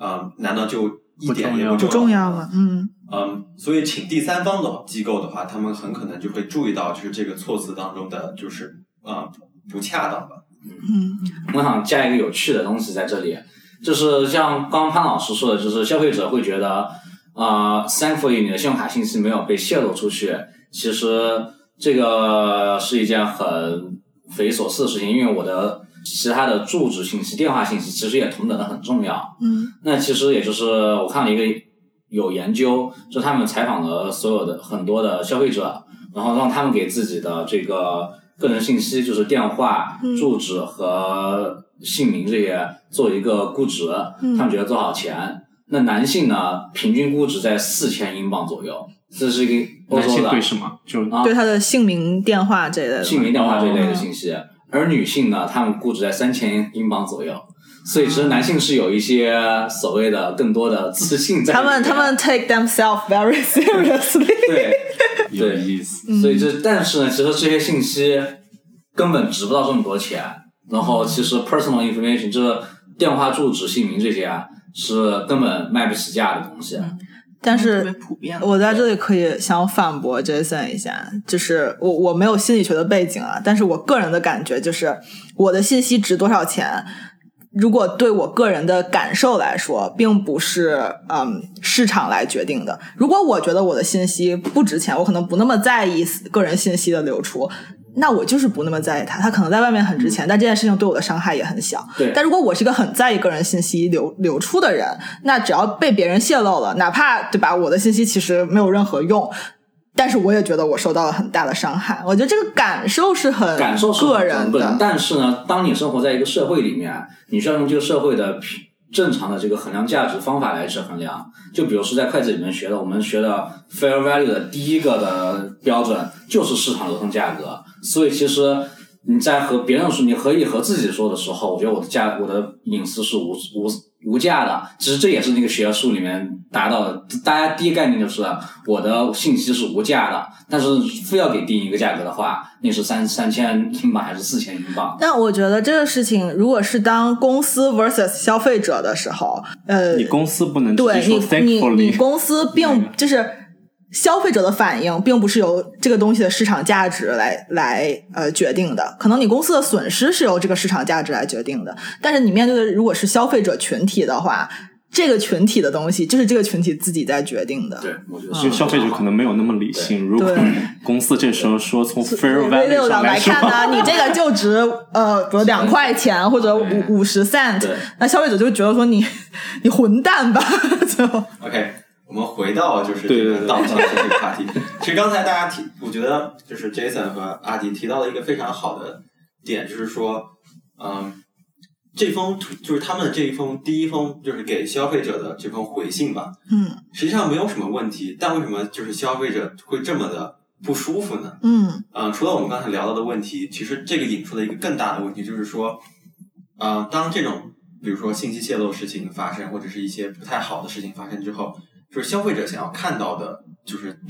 嗯、难道就一点也
不
不重要吗？嗯
嗯，所以请第三方的机构的话，他们很可能就会注意到，就是这个措辞当中的就是啊、不恰当吧。
嗯
我想加一个有趣的东西在这里，就是像刚刚潘老师说的，就是消费者会觉得，啊、t h a n k f u l l y 你的信用卡信息没有被泄露出去，其实这个是一件很匪夷所思的事情，因为我的其他的住址信息、电话信息其实也同等的很重要。
嗯
那其实也就是我看了一个有研究，就他们采访了所有的很多的消费者，然后让他们给自己的这个个人信息，就是电话、
嗯
住址和姓名这些做一个估值，
嗯
他们觉得多少钱？那男性呢，平均估值在四千英镑左右，这是一个欧
男性
洲的
对什么？就
啊
对他的姓名、电话这类的，
姓名、电话这一类的
哦
信息，而女性呢，她们估值在三千英镑左右。所以其实男性是有一些所谓的更多的自信在。
他们他们 take themselves very seriously。
对
有意思。
嗯
所以这但是呢，其实这些信息根本值不到这么多钱。然后其实 personal information 就是电话、住址、姓名这些啊，是根本卖不起价的东西。
但是
普遍。
我在这里可以想反驳 Jason 一下，就是我我没有心理学的背景啊，但是我个人的感觉就是我的信息值多少钱，如果对我个人的感受来说，并不是嗯市场来决定的。如果我觉得我的信息不值钱，我可能不那么在意个人信息的流出。那我就是不那么在意他，他可能在外面很值钱，但这件事情对我的伤害也很小。
对
但如果我是一个很在意个人信息流流出的人，那只要被别人泄露了，哪怕对吧，我的信息其实没有任何用，但是我也觉得我受到了很大的伤害。我觉得这个感受是很
感受是
个
人
人的，
但是呢，当你生活在一个社会里面，你需要用这个社会的平正常的这个衡量价值方法来去衡量。就比如说在会计里面学的，我们学的 fair value 的第一个的标准就是市场流通价格。所以其实你在和别人说，你可以和自己说的时候，我觉得我的价，我的隐私是无无无价的。其实这也是那个学术里面达到的，大家第一概念就是我的信息是无价的，但是非要给定一个价格的话，那是三三千英镑还是四千英镑？
但我觉得这个事情，如果是当公司 versus 消费者的时候，呃，
你公司不能
对你你你公司并就是消费者的反应，并不是由这个东西的市场价值来来呃决定的，可能你公司的损失是由这个市场价值来决定的，但是你面对的如果是消费者群体的话。这个群体的东西，就是这个群体自己在决定的。
对，我觉得
就消费者可能没有那么理性。如果公司这时候说从 fair value
上
上来，
看呢，你这个就值呃，比如两块钱或者五五十 cent，那消费者就觉得说你 你混蛋吧，就
OK，我们回到就是这个道歉的这个话题。其实刚才大家提，我觉得就是 Jason 和阿迪提到了一个非常好的点，就是说，嗯，这封就是他们的这一封第一封就是给消费者的这封回信吧，
嗯
实际上没有什么问题，但为什么就是消费者会这么的不舒服呢？
嗯
嗯，除了我们刚才聊到的问题，其实这个引出了一个更大的问题，就是说，呃，当这种比如说信息泄露事情发生，或者是一些不太好的事情发生之后，就是消费者想要看到的，就是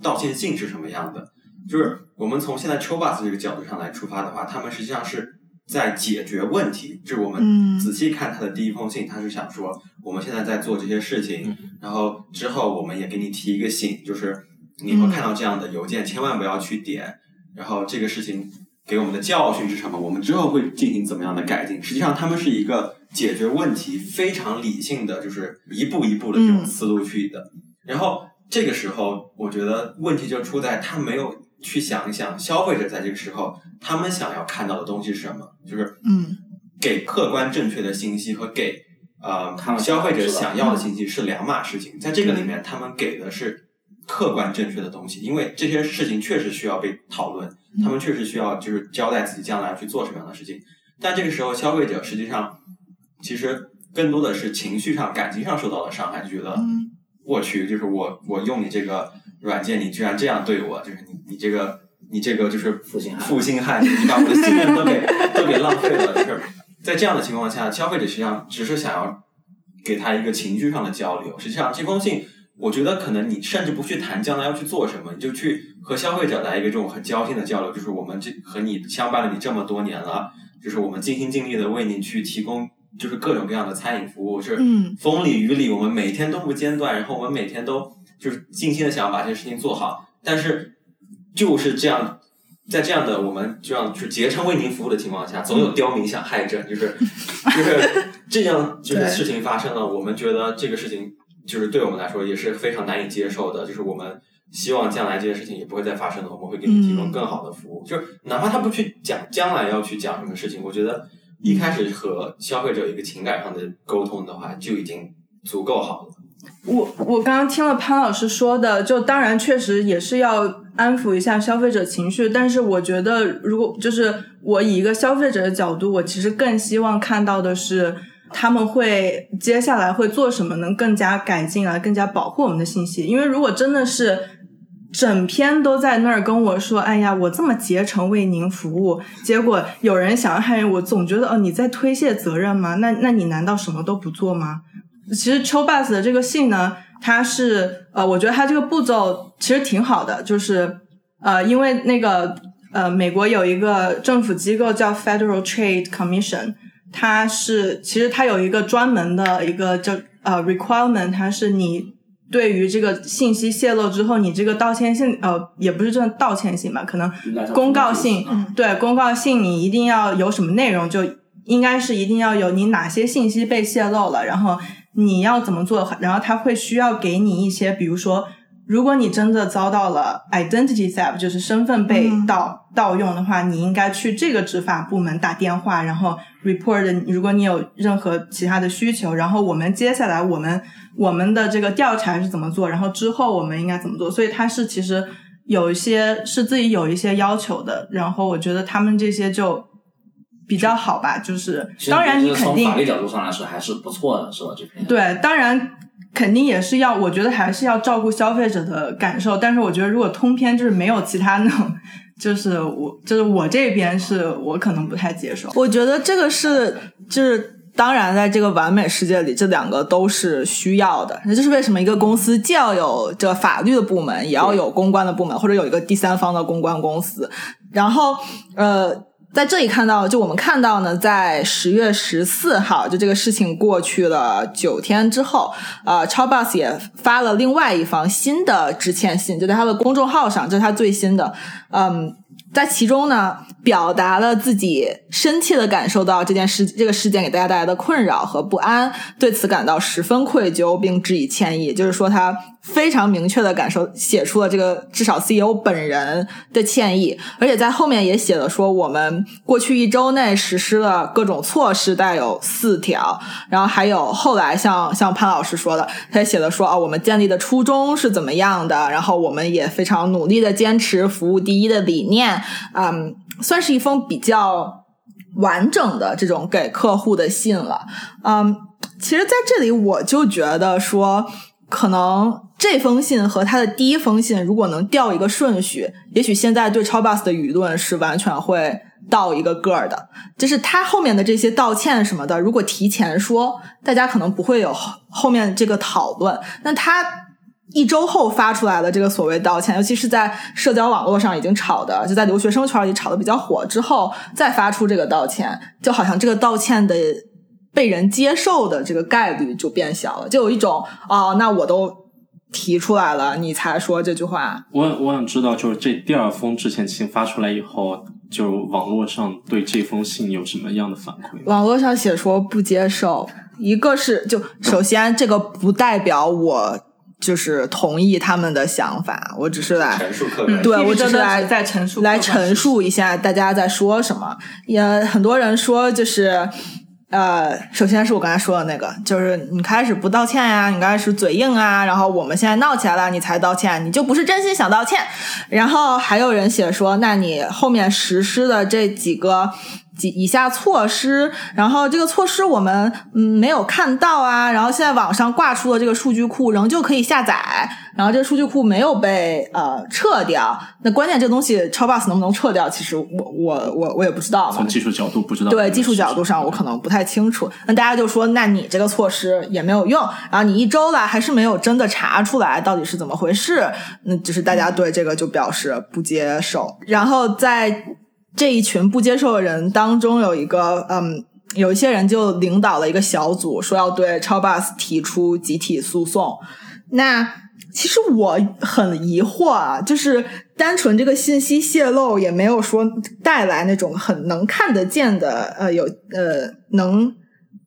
道歉信是什么样的。就是我们从现在 Chobus 这个角度上来出发的话，他们实际上是在解决问题。就是我们
嗯
仔细看他的第一封信，他是想说我们现在在做这些事情，然后之后我们也给你提一个醒，就是你以后看到这样的邮件，千万不要去点。然后这个事情给我们的教训是什么？我们之后会进行怎么样的改进？实际上，他们是一个解决问题非常理性的，就是一步一步的这种
嗯
思路去的。然后这个时候，我觉得问题就出在他没有去想一想消费者在这个时候他们想要看到的东西是什么，就是
嗯
给客观正确的信息和给呃
他们
消费者
想
想要的信息是两码事情。在这个里面，他们给的是客观正确的东西，因为这些事情确实需要被讨论，他们确实需要就是交代自己将来去做什么样的事情。但这个时候，消费者实际上其实更多的是情绪上、感情上受到了伤害，就觉得
嗯
我去，就是我我用你这个软件，你居然这样对我，就是你你这个你这个就是
负心汉
负心汉，你把我的信任都给都给浪费了。就是在这样的情况下，消费者实际上只是想要给他一个情绪上的交流。实际上，这封信我觉得可能你甚至不去谈将来要去做什么，你就去和消费者来一个这种很交心的交流，就是我们这和你相伴了你这么多年了，就是我们尽心尽力的为你去提供。就是各种各样的餐饮服务，是
嗯
风里雨里，我们每天都不间断，然后我们每天都就是尽心的想要把这些事情做好。但是就是这样，在这样的我们这样去竭诚为您服务的情况下，总有刁民想害朕，就是就是这样 就是事情发生了，我们觉得这个事情就是对我们来说也是非常难以接受的，就是我们。希望将来这件事情也不会再发生了，我们会给你提供更好的服务。就是哪怕他不去讲将来要去讲什么事情，我觉得一开始和消费者一个情感上的沟通的话，就已经足够好了。
我我刚刚听了潘老师说的，就当然确实也是要安抚一下消费者情绪，但是我觉得如果就是我以一个消费者的角度，我其实更希望看到的是他们会接下来会做什么，能更加改进啊，更加保护我们的信息。因为如果真的是整篇都在那儿跟我说，哎呀，我这么竭诚为您服务，结果有人想要害人，我总觉得哦，你在推卸责任吗？那那你难道什么都不做吗？其实 Chobus 的这个信呢，它是呃，我觉得它这个步骤其实挺好的，就是呃，因为那个呃，美国有一个政府机构叫 Federal Trade Commission，它是其实它有一个专门的一个叫呃 requirement，它是你对于这个信息泄露之后，你这个道歉信呃也不是真的道歉信吧，可能公告信，
嗯
对公告信你一定要有什么内容，就应该是一定要有你哪些信息被泄露了，然后你要怎么做，然后他会需要给你一些，比如说，如果你真的遭到了 identity theft，就是身份被
嗯。
盗、盗用的话，你应该去这个执法部门打电话，然后 report，如果你有任何其他的需求，然后我们接下来我们我们的这个调查是怎么做，然后之后我们应该怎么做，所以它是其实有一些是自己有一些要求的，然后我觉得他们这些就比较好吧，就是当然你肯定
从法律角度上来说还是不错的，是吧？这篇
对，当然肯定也是要，我觉得还是要照顾消费者的感受。但是我觉得如果通篇就是没有其他那种，就是我就是我这边是我可能不太接受。
我觉得这个是就是。当然，在这个完美世界里，这两个都是需要的。那就是为什么一个公司既要有这个法律的部门，也要有公关的部门，或者有一个第三方的公关公司。然后，呃，在这里看到，就我们看到呢，在十月十四号，就这个事情过去了九天之后，呃超 boss 也发了另外一封新的致歉信，就在他的公众号上，这是他最新的，嗯。在其中呢，表达了自己深切的感受到这件事、这个事件给大家带来的困扰和不安，对此感到十分愧疚，并致以歉意。就是说，他非常明确的感受，写出了这个至少 CEO 本人的歉意，而且在后面也写了说，我们过去一周内实施了各种措施，带有四条，然后还有后来像像潘老师说的，他也写了说啊，我们建立的初衷是怎么样的，然后我们也非常努力的坚持服务第一的理念。嗯，算是一封比较完整的这种给客户的信了。嗯，其实在这里我就觉得说，可能这封信和他的第一封信如果能调一个顺序，也许现在对超 bus 的舆论是完全会到一个个儿的，就是他后面的这些道歉什么的，如果提前说，大家可能不会有后面这个讨论。那他一周后发出来的这个所谓道歉，尤其是在社交网络上已经炒的，就在留学生圈里炒的比较火之后，再发出这个道歉，就好像这个道歉的被人接受的这个概率就变小了，就有一种哦，那我都提出来了，你才说这句话。
我我想知道，就是这第二封致歉信发出来以后，就网络上对这封信有什么样的反馈？
网络上写说不接受，一个是就首先这个不代表我就是同意他们的想法，我只是来
陈述客观。
对我
这
只是来
在陈述
来陈述一下大家在说什么。也很多人说就是。呃，首先是我刚才说的那个，就是你开始不道歉呀，你刚开始嘴硬啊，然后我们现在闹起来了，你才道歉，你就不是真心想道歉。然后还有人写说，那你后面实施的这几个几以下措施，然后这个措施我们嗯没有看到啊，然后现在网上挂出的这个数据库仍旧可以下载，然后这个数据库没有被呃撤掉。那关键这个东西超 bus 能不能撤掉，其实我我我我也不知道嘛
从。技术角度不知道。
对技术角度上，我可能不太清楚。那大家就说，那你这个措施也没有用，然后你一周了还是没有真的查出来到底是怎么回事，那就是大家对这个就表示不接受。然后在这一群不接受的人当中，有一个嗯，有一些人就领导了一个小组，说要对超 bus 提出集体诉讼。那其实我很疑惑啊，就是单纯这个信息泄露也没有说带来那种很能看得见的呃有呃能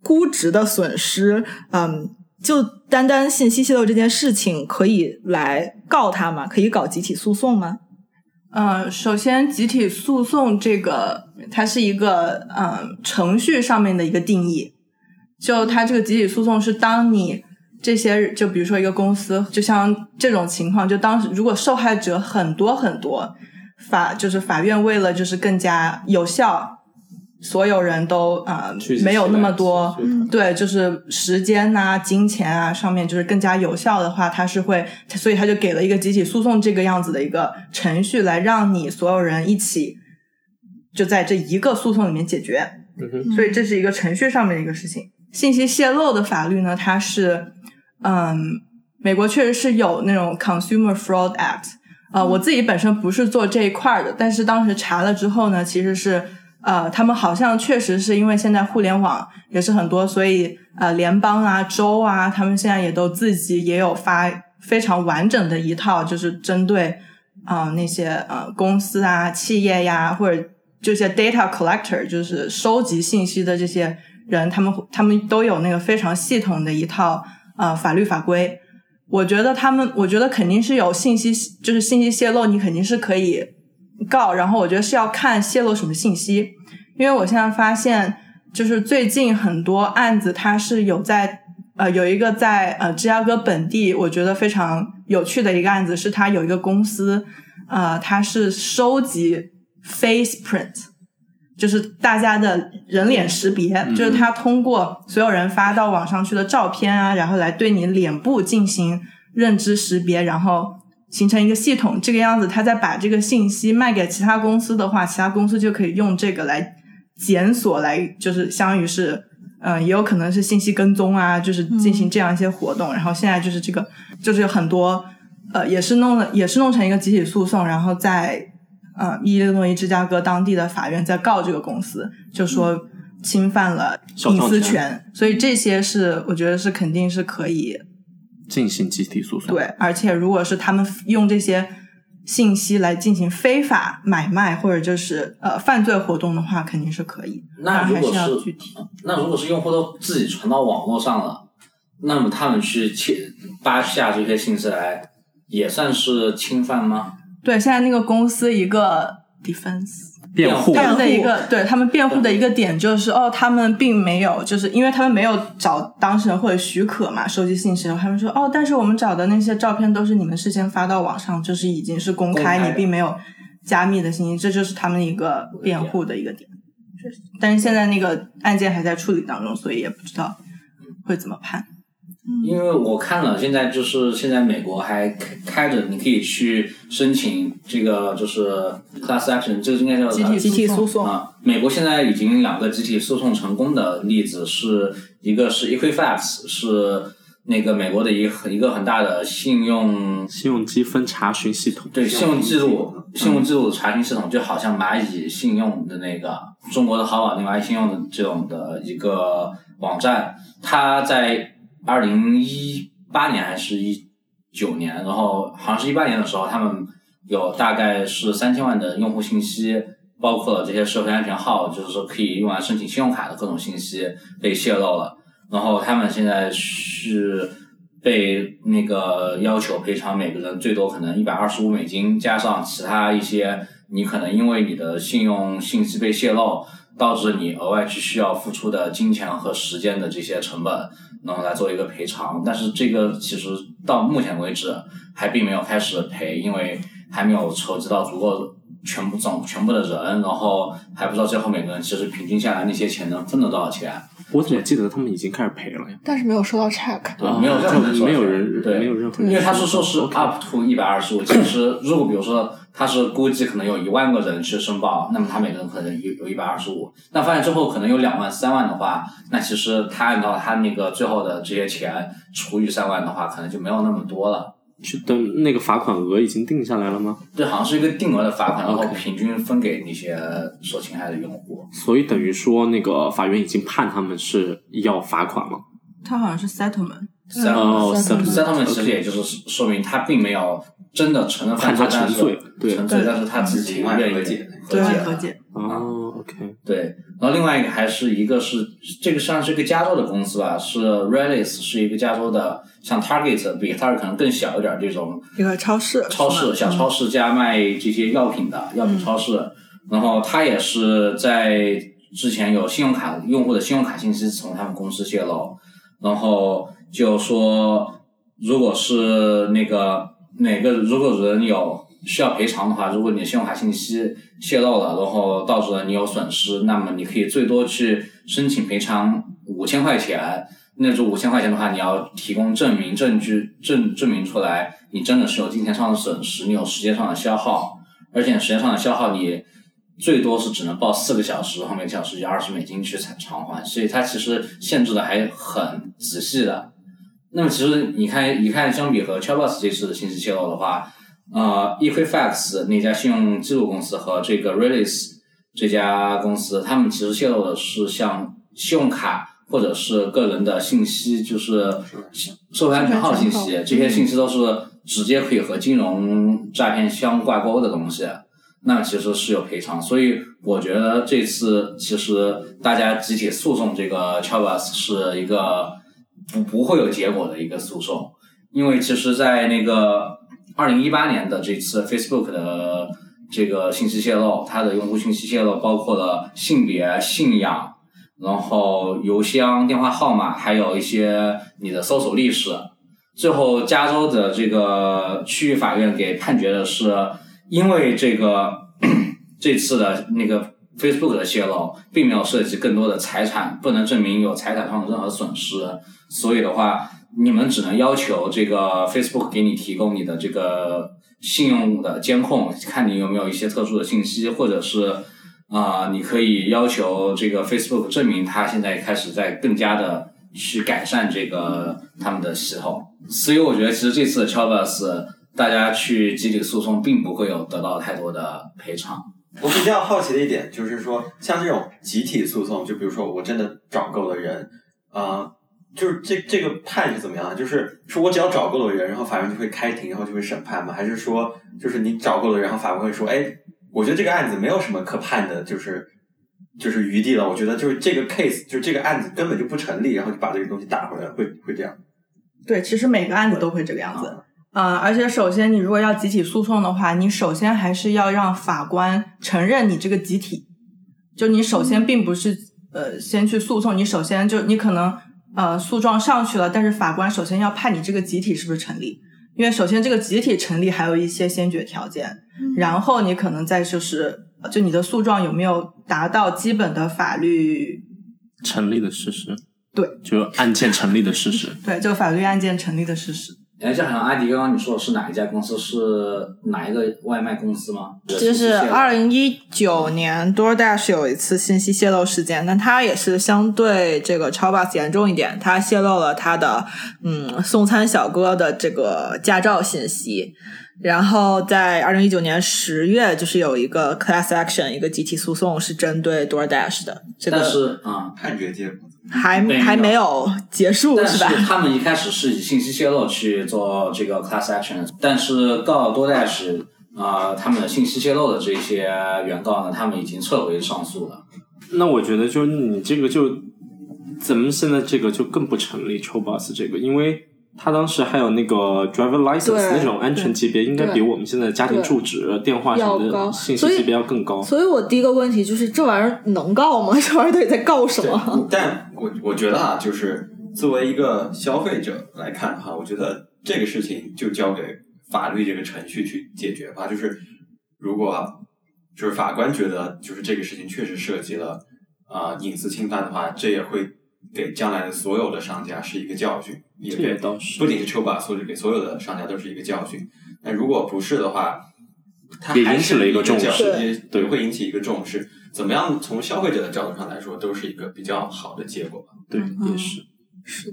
估值的损失，嗯，就单单信息泄露这件事情可以来告他吗？可以搞集体诉讼吗？
嗯，首先，集体诉讼这个，它是一个呃程序上面的一个定义。就它这个集体诉讼是当你这些，就比如说一个公司，就像这种情况，就当时如果受害者很多很多，法就是法院为了就是更加有效，所有人都啊、呃没有那么多对，就是时间呐、金钱啊上面就是更加有效的话，它是会，所以他就给了一个集体诉讼这个样子的一个程序，来让你所有人一起就在这一个诉讼里面解决。
嗯哼
所以这是一个程序上面的一个事情。信息泄露的法律呢，它是，嗯，美国确实是有那种 Consumer Fraud Act，呃，我自己本身不是做这一块儿的，但是当时查了之后呢，其实是，呃，他们好像确实是因为现在互联网也是很多，所以呃，联邦啊、州啊，他们现在也都自己也有发非常完整的一套，就是针对啊、那些呃公司啊、企业呀，或者这些 data collector，就是收集信息的这些人，他们他们都有那个非常系统的一套呃法律法规。我觉得他们，我觉得肯定是有信息，就是信息泄露，你肯定是可以告。然后我觉得是要看泄露什么信息，因为我现在发现，就是最近很多案子，它是有在呃有一个在呃芝加哥本地，我觉得非常有趣的一个案子，是它有一个公司，呃，它是收集 face print，就是大家的人脸识别，就是它通过所有人发到网上去的照片啊，然后来对你脸部进行认知识别，然后形成一个系统。这个样子，它再把这个信息卖给其他公司的话，其他公司就可以用这个来检索，来就是相当于是。嗯，也有可能是信息跟踪啊，就是进行这样一些活动。然后现在就是这个，就是有很多呃，也是弄了，也是弄成一个集体诉讼，然后在呃伊利诺伊芝加哥当地的法院在告这个公司，就说侵犯了隐私权。所以这些是我觉得是肯定是可以
进行集体诉讼。
对，而且如果是他们用这些信息来进行非法买卖或者就是呃犯罪活动的话，肯定是可以。
那如果是
具体。
那如果是用户都自己传到网络上了，那么他们去窃扒下这些信息来，也算是侵犯吗？
对，现在那个公司一个 defense，
辩护
他们的一个对他们辩护的一个点就是，哦，他们并没有，就是因为他们没有找当事人或者许可嘛，收集信息。他们说，哦，但是我们找的那些照片都是你们事先发到网上，就是已经是公开，
公开
你并没有加密的信息，这就是他们一个辩护的一个点。但是现在那个案件还在处理当中，所以也不知道会怎么判。
因为我看了，现在就是现在美国还开开着，你可以去申请这个就是 class action，这个应该叫
集体
集体诉讼，
啊，美国现在已经两个集体诉讼成功的例子是，一个是 Equifax，是那个美国的一个一个很大的信用
信用积分查询系统，
对信用记录信用记录的查询系统，就好像蚂蚁信用的那个中国的淘宝那蚂蚁信用的这种的一个网站，它在二零一八年还是一九年，然后好像是一八年的时候，他们有大概是三千万的用户信息，包括了这些社会安全号，就是说可以用来申请信用卡的各种信息被泄露了。然后他们现在是被那个要求赔偿每个人最多可能一百二十五美金，加上其他一些你可能因为你的信用信息被泄露，导致你额外去需要付出的金钱和时间的这些成本，能来做一个赔偿。但是这个其实到目前为止还并没有开始赔，因为还没有筹集到足够全部总全部的人，然后还不知道最后每个人其实平均下来那些钱能分得多少钱。
我怎么记得他们已经开始赔了呀？
但是没有收到 check。
对，没有任何人
没有人
对，
没有任何人
因为他是说是 up to 一百二十五，其实如果比如说他是估计可能有一万个人去申报，那么他每个人可能有有一百二十五，那发现之后可能有两万、三万的话，那其实他按照他那个最后的这些钱除以三万的话，可能就没有那么多了。
去等那个罚款额已经定下来了吗？
对好像是一个定额的罚款，然后平均分给那些受侵害的用户。
所以等于说那个法院已经判他们是要罚款了。
他好像是 settlement，
哦
settlement
settlement 其实也就是说明他并没有真的承认犯罪，
对。
沉罪，但是他自己
情外
愿意
和解
对。
和解
和解。
哦，OK，
对，然后另外一个还是一个是这个上是一个加州的公司吧，是 Redis，是一个加州的，像 Target 比 Target 可能更小一点儿这种
一个超市，
超市、小超市加卖这些药品的药品超市，然后他也是在之前有信用卡用户的信用卡信息从他们公司泄露，然后就说如果是那个哪个如果人有需要赔偿的话，如果你的信用卡信息泄露了，然后导致了你有损失，那么你可以最多去申请赔偿五千块钱。那这五千块钱的话，你要提供证明、证据证证明出来，你真的是有金钱上的损失，你有时间上的消耗，而且时间上的消耗你最多是只能报四个小时，后每个小时以二十美金去偿偿还，所以它其实限制的还很仔细的。那么其实你看，你看相比和 c h a b o s 这次的信息泄露的话，呃，Equifax 那家信用记录公司和这个 Redis 这家公司，他们其实泄露的是像信用卡或者是个人的信息，就是社会安全号信息，这些信息都是直接可以和金融诈骗相挂钩的东西。那其实是有赔偿，所以我觉得这次其实大家集体诉讼这个 c h a b a s 是一个不不会有结果的一个诉讼，因为其实，在那个二零一八年的这次 Facebook 的这个信息泄露，它的用户信息泄露包括了性别、信仰，然后邮箱、电话号码，还有一些你的搜索历史。最后，加州的这个区域法院给判决的是，因为这个 这次的那个 Facebook 的泄露，并没有涉及更多的财产，不能证明有财产上的任何损失，所以的话，你们只能要求这个 Facebook 给你提供你的这个信用的监控，看你有没有一些特殊的信息，或者是啊、你可以要求这个 Facebook 证明它现在开始在更加的去改善这个他们的系统。所以我觉得，其实这次的 c h a b a s 大家去集体诉讼，并不会有得到太多的赔偿。
我比较好奇的一点就是说，像这种集体诉讼，就比如说我真的找够了人，啊、就是这这个判是怎么样的？就是说我只要找够了人，然后法院就会开庭，然后就会审判吗？还是说，就是你找够了人，然后法官会说，哎，我觉得这个案子没有什么可判的，就是就是余地了。我觉得就是这个 case，就是这个案子根本就不成立，然后就把这个东西打回来，会会这样。
对，其实每个案子都会这个样子。呃，而且首先，你如果要集体诉讼的话，你首先还是要让法官承认你这个集体。就你首先并不是呃先去诉讼，你首先就你可能呃诉状上去了，但是法官首先要判你这个集体是不是成立，因为首先这个集体成立还有一些先决条件，然后你可能再就是就你的诉状有没有达到基本的法律
成立的事实。对就案件成立的事实。
对，这个法律案件成立的事实。
哎，就好像阿迪刚刚你说的是哪一家公司？是哪一个外卖公司吗？
就是二零一九年 DoorDash 有一次信息泄露事件，但它也是相对这个 Chowbus 严重一点，它泄露了他的嗯送餐小哥的这个驾照信息。然后在二零一九年十月，就是有一个 class action 一个集体诉讼是针对 DoorDash 的，这
但
个
是啊、
判决结果。
还
没
还没有结束
但是？他们一开始是以信息泄露去做这个 class action，但是告多代时啊、他们的信息泄露的这些原告呢，他们已经撤回上诉了。
那我觉得就你这个就，咱们现在这个就更不成立 c h o b u s 这个，因为他当时还有那个 driver license 那种安全级别，应该比我们现在家庭住址、电话什么的信息级别要更高。
所以我第一个问题就是这玩意儿能告吗？这玩意儿到底在告什么？
但我我觉得啊，就是作为一个消费者来看的话，我觉得这个事情就交给法律这个程序去解决吧。就是如果就是法官觉得就是这个事情确实涉及了啊、隐私侵犯的话，这也会给将来的所有的商家是一个教训，也
这也
给
倒是
不仅是 b a 所以给所有的商家都是一个教训。那如果不是的话，它还是
也引起了一个重视
也
对
会引起一个重视。怎么样？从消费者的角度上来说，都是一个比较好的结果吧。
对，
嗯
也是。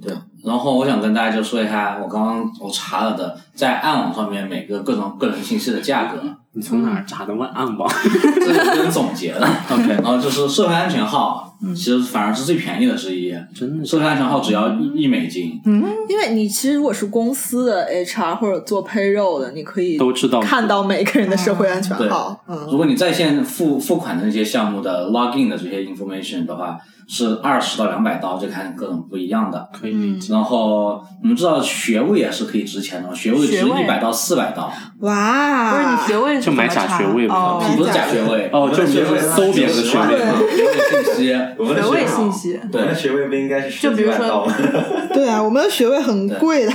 对，然后我想跟大家就说一下，我刚刚我查了的，在暗网上面每个各种个人信息的价格，
你从哪儿查的？问暗网？
这是别人总结的。
OK
然后就是社会安全号，其实反而是最便宜的之一。
真的
社会安全号只要一一美金，嗯。
因为你其实如果是公司的 HR 或者做 payroll 的，你可以
都知道。
看到每个人的社会安全号。嗯，
如果你在线付付款的那些项目的 login 的这些 information 的话，是二十到两百刀，就看各种不一样的。
可以理解。
然后你们知道学位也是可以值钱的吗？学位值一百到四百刀，
哇，
不是你学位是
就买假学位嘛
哦，
不是假学位
哦，就
学位
搜别人的学位。
学 位信息。
我们的
学位
学
信息。
我们的学位不应该是
就比如说
十几万刀吗
对啊，我们的学位很贵的。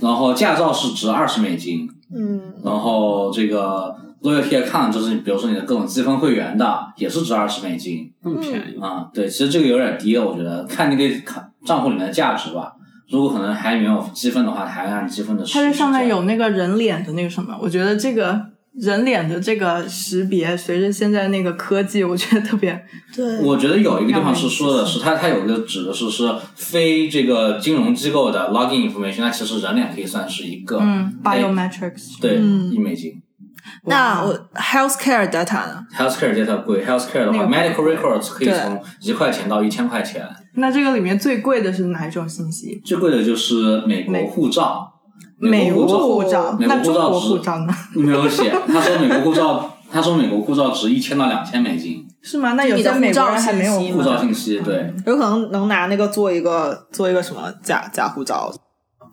然后驾照是值二十美金，
嗯，
然后这个 loyalty account 就是比如说你的各种积分会员的，也是值二十美金
那么便宜，
啊。对，其实这个有点低了，我觉得看那个看账户里面的价值吧。如果可能还没有积分的话，还按积分的。
它这上面有那个人脸的那个什么，我觉得这个人脸的这个识别，随着现在那个科技，我觉得特别
对，
我觉得有一个地方是说的是它它有一个指的是是非这个金融机构的 login information，那其实人脸可以算是一个
嗯
哎
biometrics。
对
嗯
一美金。
那我 healthcare data 呢
？healthcare data 贵，healthcare 的话
那个
，medical records 可以从一块钱到一千块钱，
那这个里面最贵的是哪一种信息？
最贵的就是美国护照。
美国
国护
护照，
美国
那中国
护照
护照呢？
没有写，他说美国护照，他说美国护照值一千到两千美金，
是吗？那有
你的
些美国
护照
人还没有
护照信息对。
有可能能拿那个做一个做一个什么假假护照。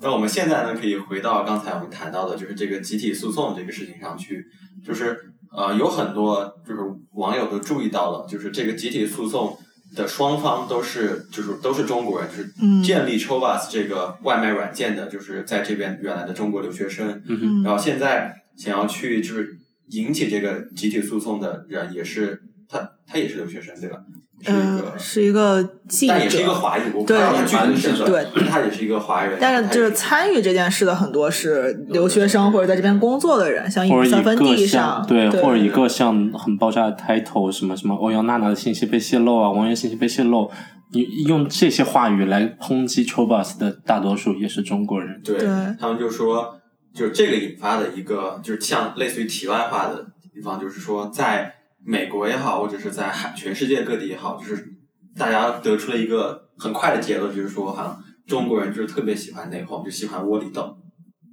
那我们现在呢，可以回到刚才我们谈到的，就是这个集体诉讼这个事情上去，就是呃，有很多就是网友都注意到了，就是这个集体诉讼的双方都是就是都是中国人，就是
嗯。
建立 Chovas 这个外卖软件的，就是在这边原来的中国留学生，
嗯
然后现在想要去就是引起这个集体诉讼的人也是他他也是留学生对吧？是一个
呃，是一个记者，
但也是一个华裔，我不知
对
道他具体身份，
对
他也是一个华人，
但是就是参与这件事的很多是留学生或者在这边工作的人，像
或者以
三分地上，
对，
对
或者一个像很爆炸的 title 什么什么欧阳娜娜的信息被泄露啊，王源信息被泄露，你用这些话语来抨击 Chobus 的大多数也是中国人。
对
对
他们就说，就是这个引发的一个，就是像类似于题外话的地方，就是说，在美国也好，或者是在海全世界各地也好，就是大家得出了一个很快的结论，就是说，好像中国人就是特别喜欢内讧，就喜欢窝里斗。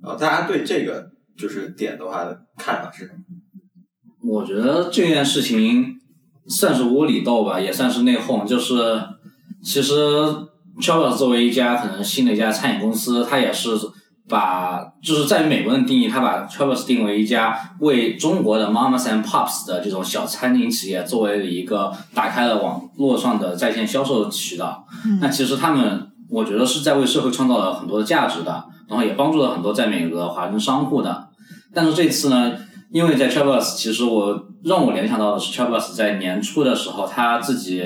然后大家对这个就是点的话看法是什么？
我觉得这件事情算是窝里斗吧，也算是内讧。就是其实 c h o b s 作为一家可能新的一家餐饮公司，它也是把就是在于美国人的定义，他把 c h o b s 定为一家为中国的 Mamas and Pops 的这种小餐饮企业作为了一个打开了网络上的在线销售渠道。那其实他们我觉得是在为社会创造了很多的价值的，然后也帮助了很多在美国的华人商户的。但是这次呢，因为在 Travis，其实我让我联想到的是 Travis 在年初的时候，他自己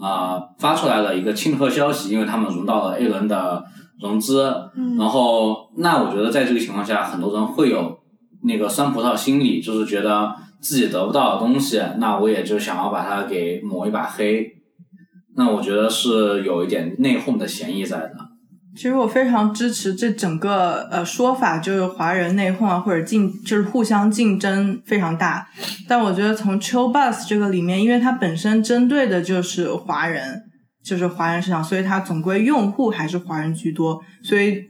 啊、发出来了一个庆贺消息，因为他们融到了 A 轮的融资，
嗯
然后那我觉得在这个情况下，很多人会有那个酸葡萄心理，就是觉得自己得不到的东西，那我也就想要把它给抹一把黑。那我觉得是有一点内讧的嫌疑在的。
其实我非常支持这整个呃说法，就是华人内讧啊，或者竞就是互相竞争非常大。但我觉得从 Chill Bus 这个里面，因为它本身针对的就是华人，就是华人市场，所以它总归用户还是华人居多，所以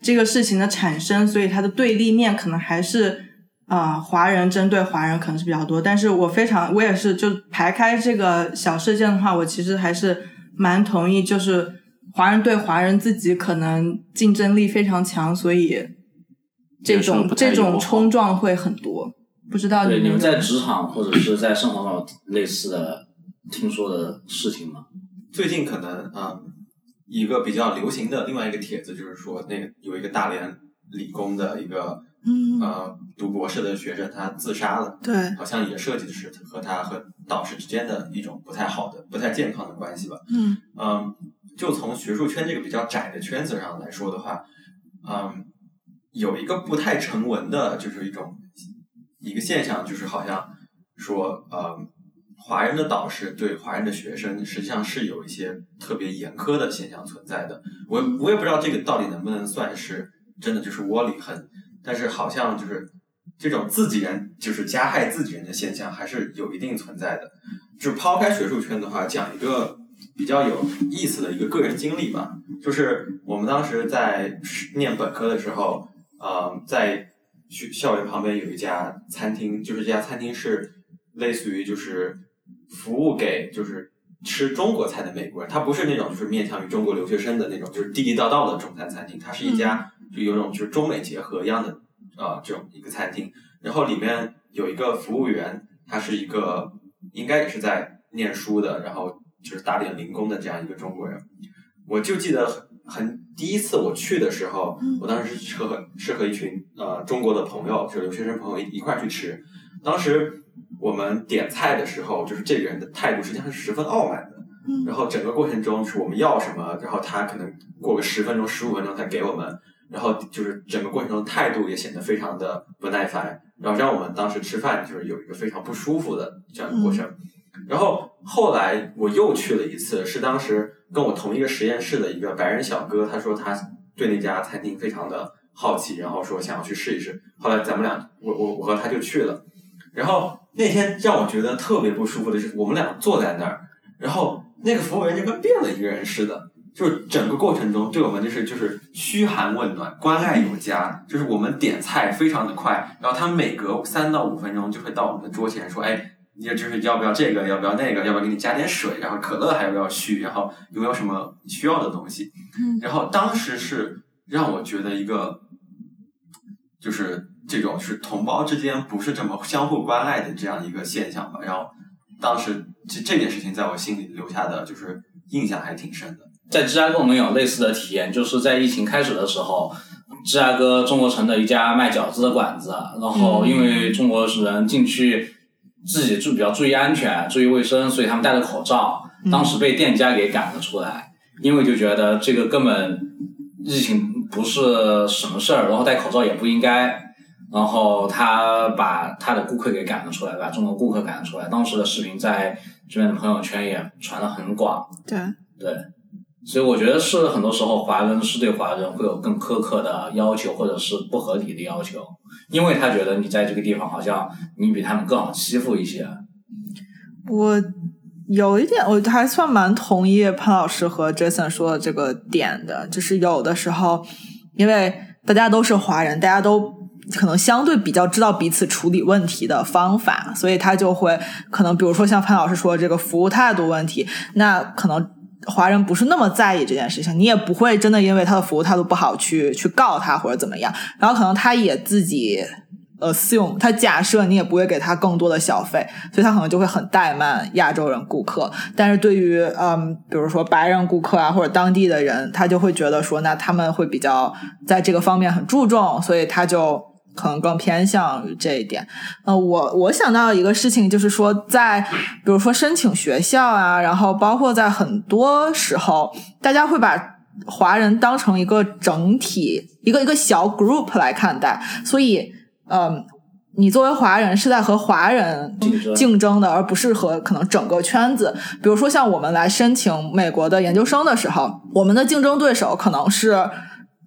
这个事情的产生，所以它的对立面可能还是啊、呃华人针对华人可能是比较多。但是我非常我也是就排开这个小事件的话，我其实还是蛮同意，就是。华人对华人自己可能竞争力非常强，所以这种这种冲撞会很多。不知道
对，你们
们
在职场或者是在生活上有类似的听说的事情吗？
最近可能啊、嗯一个比较流行的另外一个帖子就是说，那个有一个大连理工的一个
嗯，
呃读博士的学生，他自杀了，
对，
好像也涉及的是和他和导师之间的一种不太好的、不太健康的关系吧。
嗯
嗯，就从学术圈这个比较窄的圈子上来说的话，嗯，有一个不太成文的，就是一种一个现象，就是好像说，呃，华人的导师对华人的学生实际上是有一些特别严苛的现象存在的。我我也不知道这个到底能不能算是真的就是窝里横，但是好像就是这种自己人就是加害自己人的现象还是有一定存在的。就抛开学术圈的话，讲一个比较有意思的一个个人经历吧，就是我们当时在念本科的时候，呃，在学校园旁边有一家餐厅，就是这家餐厅是类似于就是服务给就是吃中国菜的美国人，它不是那种就是面向于中国留学生的那种就是地地道道的中餐餐厅，它是一家就有种就是中美结合一样的呃这种一个餐厅，然后里面有一个服务员，他是一个应该也是在念书的，然后就是打点零工的这样一个中国人。我就记得很很第一次我去的时候，
嗯
我当时是和是和一群呃中国的朋友，就是留学生朋友一一块儿去吃。当时我们点菜的时候，就是这个人的态度实际上是十分傲慢的。
嗯
然后整个过程中是我们要什么，然后他可能过个十分钟、十五分钟才给我们，然后就是整个过程中态度也显得非常的不耐烦，然后让我们当时吃饭就是有一个非常不舒服的这样一个过程。然后后来我又去了一次，是当时跟我同一个实验室的一个白人小哥，他说他对那家餐厅非常的好奇，然后说想要去试一试。后来咱们俩，我我我和他就去了。然后那天让我觉得特别不舒服的是，我们俩坐在那儿，然后那个服务员就跟变了一个人似的，就是整个过程中对我们就是就是嘘寒问暖，关爱有加，就是我们点菜非常的快，然后他每隔三到五分钟就会到我们的桌前说，哎。你就是要不要这个，要不要那个，要不要给你加点水，然后可乐还要不要续，然后有没有什么需要的东西？
嗯
然后当时是让我觉得一个，就是这种是同胞之间不是这么相互关爱的这样一个现象吧。然后当时这这件事情在我心里留下的就是印象还挺深的。
在芝加哥我们有类似的体验，就是在疫情开始的时候，芝加哥中国城的一家卖饺子的馆子，然后因为中国人进去自己注比较注意安全、注意卫生，所以他们戴着口罩，当时被店家给赶了出来，因为就觉得这个根本疫情不是什么事儿，然后戴口罩也不应该。然后他把他的顾客给赶了出来，把中国顾客赶了出来。当时的视频在这边的朋友圈也传的很广。
对，
对，所以我觉得是很多时候华人是对华人会有更苛刻的要求，或者是不合理的要求，因为他觉得你在这个地方好像你比他们更好欺负一些。
我有一点，我还算蛮同意潘老师和 Jason 说的这个点的，就是有的时候，因为大家都是华人，大家都可能相对比较知道彼此处理问题的方法，所以他就会可能，比如说像潘老师说的这个服务态度问题，那可能。华人不是那么在意这件事情，你也不会真的因为他的服务态度不好去去告他或者怎么样，然后可能他也自己 assume 他假设你也不会给他更多的小费，所以他可能就会很怠慢亚洲人顾客。但是对于嗯，比如说白人顾客啊或者当地的人，他就会觉得说，那他们会比较在这个方面很注重，所以他就可能更偏向于这一点。呃，我我想到一个事情，就是说在比如说申请学校啊，然后包括在很多时候，大家会把华人当成一个整体，一个一个小 group 来看待，所以，嗯。你作为华人是在和华人
竞争
竞争的，而不是和可能整个圈子。比如说，像我们来申请美国的研究生的时候，我们的竞争对手可能是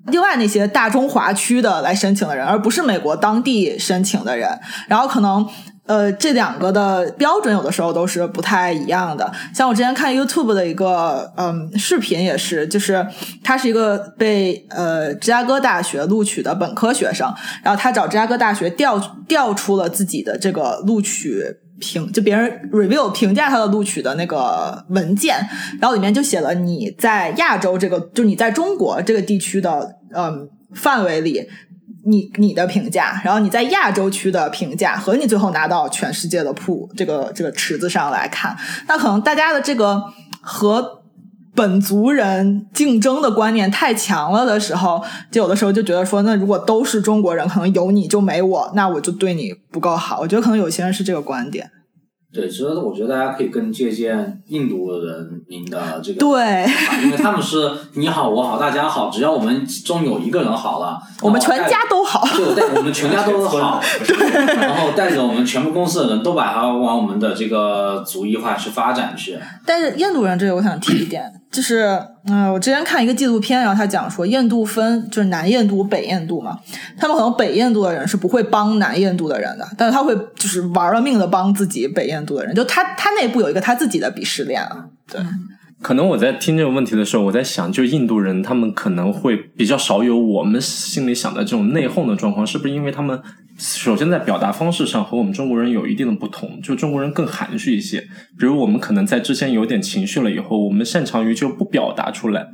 另外那些大中华区的来申请的人，而不是美国当地申请的人。然后可能。呃，这两个的标准有的时候都是不太一样的。像我之前看 YouTube 的一个嗯视频，也是，就是他是一个被呃芝加哥大学录取的本科学生，然后他找芝加哥大学调调出了自己的这个录取评，就别人 review 评价他的录取的那个文件，然后里面就写了你在亚洲这个，就你在中国这个地区的嗯范围里。你你的评价，然后你在亚洲区的评价和你最后拿到全世界的铺这个这个池子上来看，那可能大家的这个和本族人竞争的观念太强了的时候，就有的时候就觉得说，那如果都是中国人，可能有你就没我，那我就对你不够好。我觉得可能有些人是这个观点。
对，其实我觉得大家可以更借鉴印度人民的这个，
对，
因为他们是你好我好大家好，只要我们中有一个人好了，
我们全家都好，
就带我们全家都好，然后带着我们全部公司的人都把它往我们的这个族裔化去发展去。
但是印度人这个我想提一点，就是嗯，我之前看一个纪录片，然后他讲说印度分就是南印度、北印度嘛，他们可能北印度的人是不会帮南印度的人的，但是他会就是玩了命的帮自己北印度的人，就他他内部有一个他自己的鄙视链啊，对。
可能我在听这个问题的时候，我在想，就印度人他们可能会比较少有我们心里想的这种内讧的状况，是不是因为他们首先在表达方式上和我们中国人有一定的不同？就中国人更含蓄一些，比如我们可能在之前有点情绪了以后，我们擅长于就不表达出来，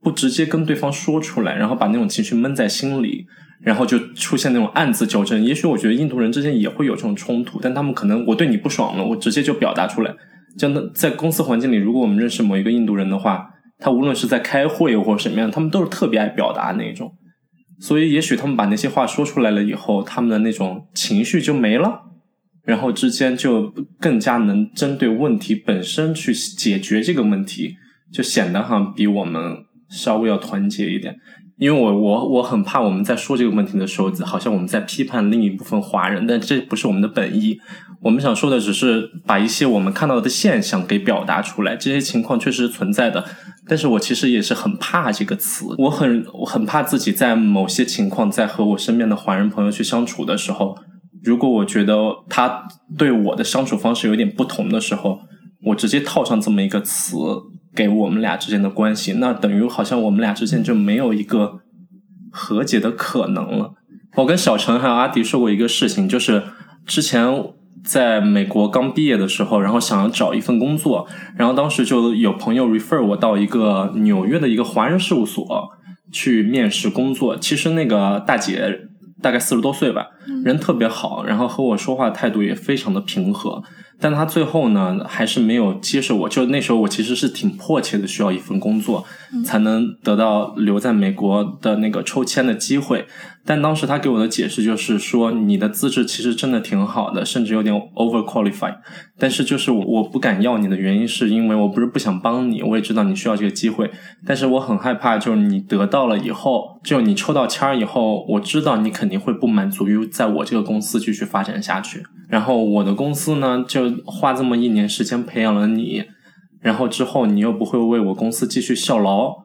不直接跟对方说出来，然后把那种情绪闷在心里，然后就出现那种暗自纠正。也许我觉得印度人之间也会有这种冲突，但他们可能我对你不爽了，我直接就表达出来。真的在公司环境里，如果我们认识某一个印度人的话，他无论是在开会或什么样，他们都是特别爱表达那种。所以，也许他们把那些话说出来了以后，他们的那种情绪就没了，然后之间就更加能针对问题本身去解决这个问题，就显得哈比我们稍微要团结一点。因为我我我很怕我们在说这个问题的时候，好像我们在批判另一部分华人，但这不是我们的本意。我们想说的只是把一些我们看到的现象给表达出来，这些情况确实存在的。但是我其实也是很怕这个词，我很我很怕自己在某些情况，在和我身边的华人朋友去相处的时候，如果我觉得他对我的相处方式有点不同的时候，我直接套上这么一个词。给我们俩之间的关系，那等于好像我们俩之间就没有一个和解的可能了。我跟小陈还有阿迪说过一个事情，就是之前在美国刚毕业的时候，然后想要找一份工作，然后当时就有朋友 refer 我到一个纽约的一个华人事务所去面试工作。其实那个大姐大概四十多岁吧，人特别好，然后和我说话态度也非常的平和。但他最后呢，还是没有接受我。就那时候，我其实是挺迫切的，需要一份工作，才能得到留在美国的那个抽签的机会。但当时他给我的解释就是说，你的资质其实真的挺好的，甚至有点 over qualified。但是就是我不敢要你的原因，是因为我不是不想帮你，我也知道你需要这个机会，但是我很害怕，就是你得到了以后，就你抽到签儿以后，我知道你肯定会不满足于在我这个公司继续发展下去。然后我的公司呢，就花这么一年时间培养了你，然后之后你又不会为我公司继续效劳，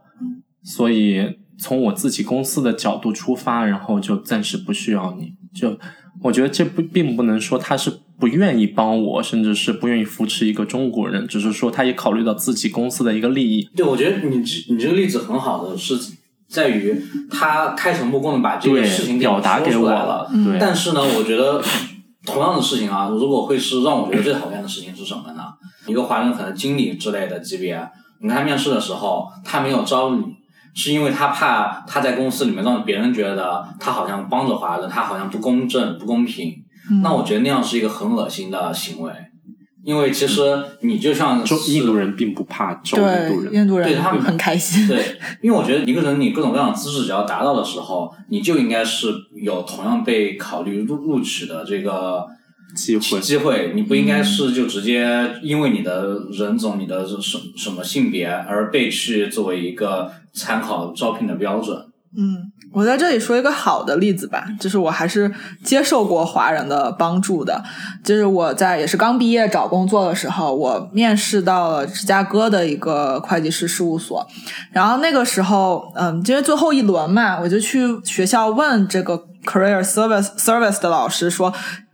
所以。从我自己公司的角度出发，然后就暂时不需要你。就我觉得这不并不能说他是不愿意帮我，甚至是不愿意扶持一个中国人，只是说他也考虑到自己公司的一个利益。
对，我觉得你这你这个例子很好的是在于他开诚布公的把这个事情
表达给我
了。
对，
但是呢，我觉得同样的事情啊，如果会是让我觉得最讨厌的事情是什么呢？一个华人可能经理之类的级别，你看他面试的时候，他没有招你。是因为他怕他在公司里面让别人觉得他好像帮着华人，他好像不公正、不公平。那我觉得那样是一个很恶心的行为。因为其实你就像
印度人并不怕招印度人，
印度人
对他们
很开心。
对，因为我觉得一个人你各种各样的资质只要达到的时候，你就应该是有同样被考虑录录取的这个
机会
机会，你不应该是就直接因为你的人种、你的什什么性别而被去作为一个参考招聘的标准。
嗯，我在这里说一个好的例子吧，就是我还是接受过华人的帮助的。就是我在也是刚毕业找工作的时候，我面试到了芝加哥的一个会计师事务所，然后那个时候，嗯，因为最后一轮嘛，我就去学校问这个 career service service 的老师说。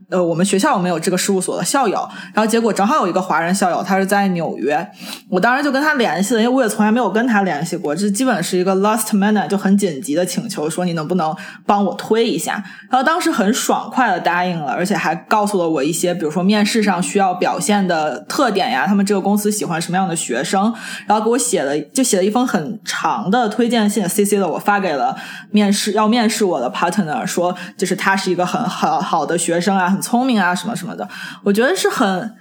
呃，我们学校有没有这个事务所的校友？然后结果正好有一个华人校友，他是在纽约。我当时就跟他联系了，因为我也从来没有跟他联系过，这基本是一个 last minute 就很紧急的请求，说你能不能帮我推一下？然后当时很爽快的答应了，而且还告诉了我一些，比如说面试上需要表现的特点呀，他们这个公司喜欢什么样的学生，然后给我写了，就写了一封很长的推荐信，CC 的我发给了面试要面试我的 partner，说就是他是一个很好好的学生啊。很聪明啊，什么什么的，我觉得是很，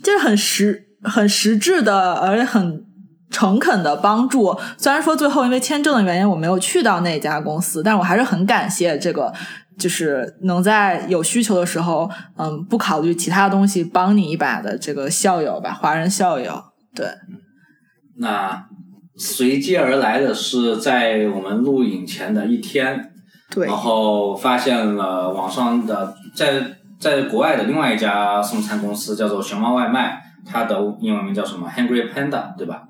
就是很实、很实质的，而且很诚恳的帮助。虽然说最后因为签证的原因我没有去到那家公司，但是我还是很感谢这个，就是能在有需求的时候，嗯，不考虑其他东西帮你一把的这个校友吧，华人校友。对，
那随即而来的是在我们录影前的一天，
对，
然后发现了网上的在。在国外的另外一家送餐公司叫做熊猫外卖，它的英文名叫什么？Hungry Panda，对吧？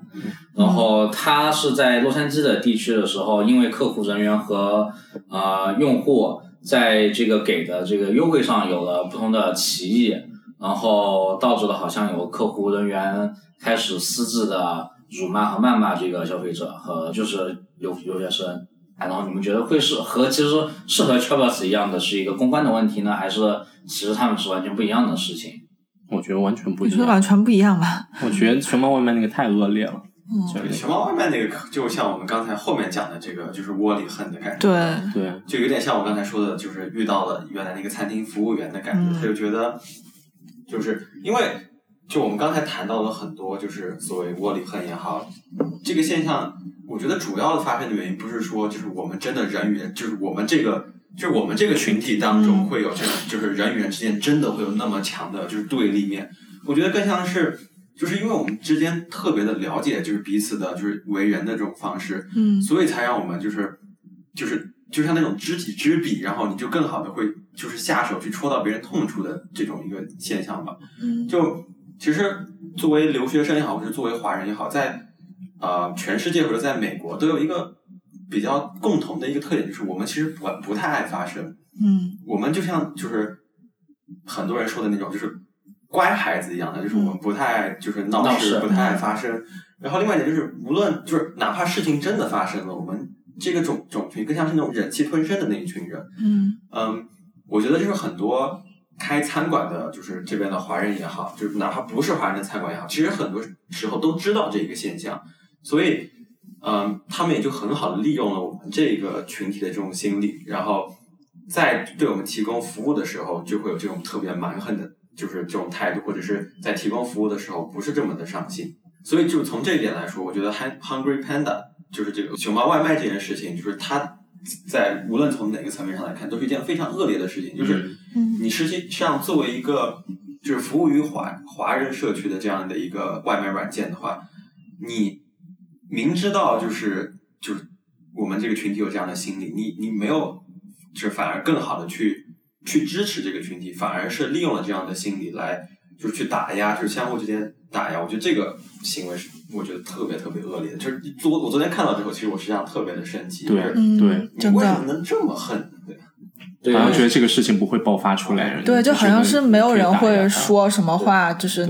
然后它是在洛杉矶的地区的时候，因为客服人员和呃用户在这个给的这个优惠上有了不同的歧义，然后导致了好像有客服人员开始私自的辱骂和谩骂这个消费者和就是留留学生。然后你们觉得会是和其实是和 o b s 一样的是一个公关的问题呢，还是其实他们是完全不一样的事情？
我觉得完全不一样。
你说完全不一样吧？
我觉得熊猫外卖那个太恶劣了。
嗯，熊猫外卖那个就像我们刚才后面讲的这个，就是窝里横的感觉。
对
对，
就有点像我刚才说的，就是遇到了原来那个餐厅服务员的感觉，他就觉得，就是因为就我们刚才谈到了很多，就是所谓窝里横也好，这个现象。我觉得主要的发生的原因不是说，就是我们真的人与人，就是我们这个，就是我们这个群体当中会有这种，就是人与人之间真的会有那么强的，就是对立面。我觉得更像是，就是因为我们之间特别的了解，就是彼此的，就是为人的这种方式，
嗯，
所以才让我们就是，就是就像那种知己知彼，然后你就更好的会就是下手去戳到别人痛处的这种一个现象吧。
嗯，
就其实作为留学生也好，或者作为华人也好，在呃，全世界或者在美国都有一个比较共同的一个特点，就是我们其实不不太爱发声。
嗯，
我们就像就是很多人说的那种，就是乖孩子一样的，就是我们不太爱就是闹事，不太爱发声。然后另外一点就是，无论就是哪怕事情真的发生了，我们这个种种群更像是那种忍气吞声的那一群人。
嗯
嗯，我觉得就是很多开餐馆的，就是这边的华人也好，就是哪怕不是华人的餐馆也好，其实很多时候都知道这个现象。所以，嗯，他们也就很好的利用了我们这个群体的这种心理，然后在对我们提供服务的时候，就会有这种特别蛮横的，就是这种态度，或者是在提供服务的时候不是这么的上心。所以，就从这一点来说，我觉得 Hungry Panda 就是这个熊猫外卖这件事情，就是它在无论从哪个层面上来看，都是一件非常恶劣的事情。就是你实际上作为一个就是服务于华华人社区的这样的一个外卖软件的话，你。明知道就是就是我们这个群体有这样的心理，你你没有，就是反而更好的去去支持这个群体，反而是利用了这样的心理来就是去打压，就是相互之间打压。我觉得这个行为是我觉得特别特别恶劣的。就是昨我昨天看到之后，其实我实际上特别的生气。
对对，
你为什么能这么恨？
对，
好像觉得这个事情不会爆发出来。
对，就好像是没有人会说什么话，就是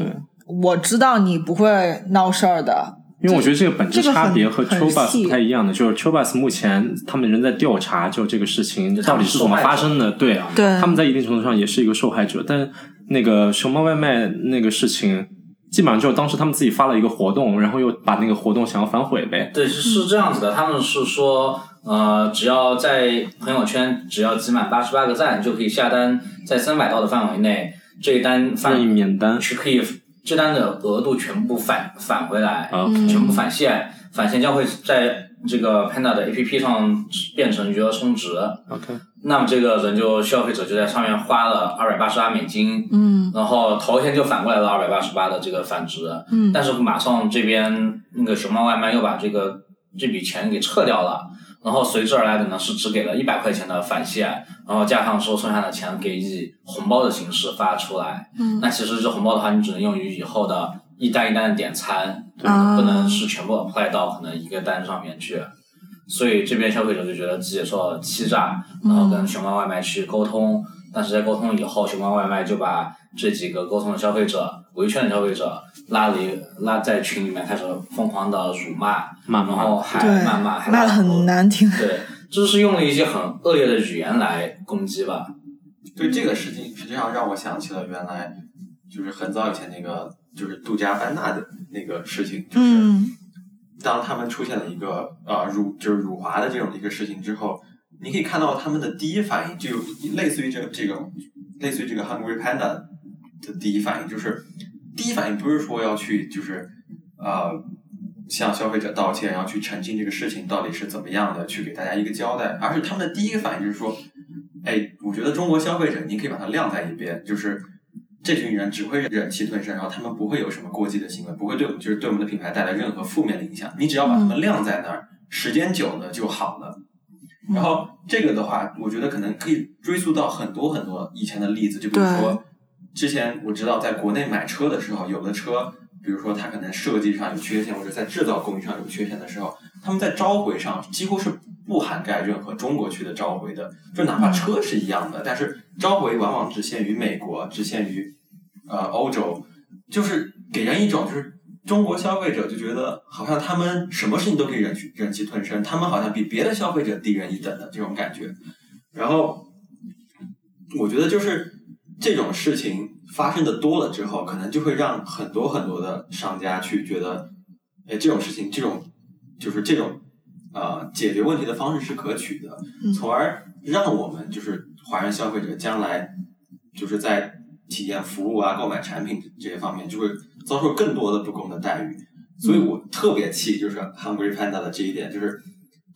我知道你不会闹事儿的。
因为我觉得这个本质差别和 Chobus 不太一样的，就是 Chobus 目前他们仍在调查，就这个事情到底是怎么发生的。对，他们在一定程度上也是一个受害者。但那个熊猫外卖那个事情，基本上就是当时他们自己发了一个活动，然后又把那个活动想要反悔呗。
对，是是这样子的。他们是说，呃，只要在朋友圈只要集满八十八个赞，就可以下单，在三百刀的范围内，这一单
任意免单
是可以。这单的额度全部返返回来，
啊，
全部返现，返现将会在这个 Panda 的 APP 上变成余额充值
，OK，
那么这个人就消费者就在上面花了二百八十八美金，
嗯。
然后头一天就返过来了二百八十八的这个返值，
嗯。
但是马上这边那个熊猫外卖又把这个这笔钱给撤掉了，然后随之而来的呢是只给了一百块钱的返现，然后加上说剩下的钱给以红包的形式发出来。
嗯
那其实这红包的话，你只能用于以后的一单一单的点餐，
嗯
不能是全部 apply 到可能一个单上面去。所以这边消费者就觉得自己受到了欺诈，然后跟熊猫外卖去沟通，但是在沟通以后，熊猫外卖就把这几个沟通的消费者、维权的消费者拉离拉在群里面开始疯狂的辱骂，
骂
然后还骂，还
骂的很难听。
对，就是用了一些很恶劣的语言来攻击吧。
对这个事情，实际上让我想起了原来就是很早以前那个就是杜嘉班纳的那个事情，就是
嗯
当他们出现了一个呃辱就是辱华的这种一个事情之后，你可以看到他们的第一反应就类似于这这种类似于这个 Hungry Panda 的第一反应，就是第一反应不是说要去就是呃向消费者道歉，然后去澄清这个事情到底是怎么样的，去给大家一个交代，而是他们的第一个反应就是说，哎，我觉得中国消费者你可以把它晾在一边，就是。这群人只会忍气吞声，然后他们不会有什么过激的行为，不会对我们就是对我们的品牌带来任何负面的影响。你只要把他们晾在那儿，时间久了就好了。然后这个的话，我觉得可能可以追溯到很多很多以前的例子，就比如说之前我知道在国内买车的时候，有的车，比如说它可能设计上有缺陷，或者在制造工艺上有缺陷的时候，他们在召回上几乎是不涵盖任何中国区的召回的，就哪怕车是一样的，但是召回往往只限于美国，只限于呃欧洲，就是给人一种就是中国消费者就觉得好像他们什么事情都可以忍气忍气吞声，他们好像比别的消费者低人一等的这种感觉。然后我觉得就是这种事情发生的多了之后，可能就会让很多很多的商家去觉得，哎，这种事情这种就是这种呃解决问题的方式是可取的，
嗯
从而让我们就是华人消费者将来就是在体验服务啊、购买产品这些方面，就会遭受更多的不公的待遇。所以我特别气，就是 Hungry Panda 的这一点，就是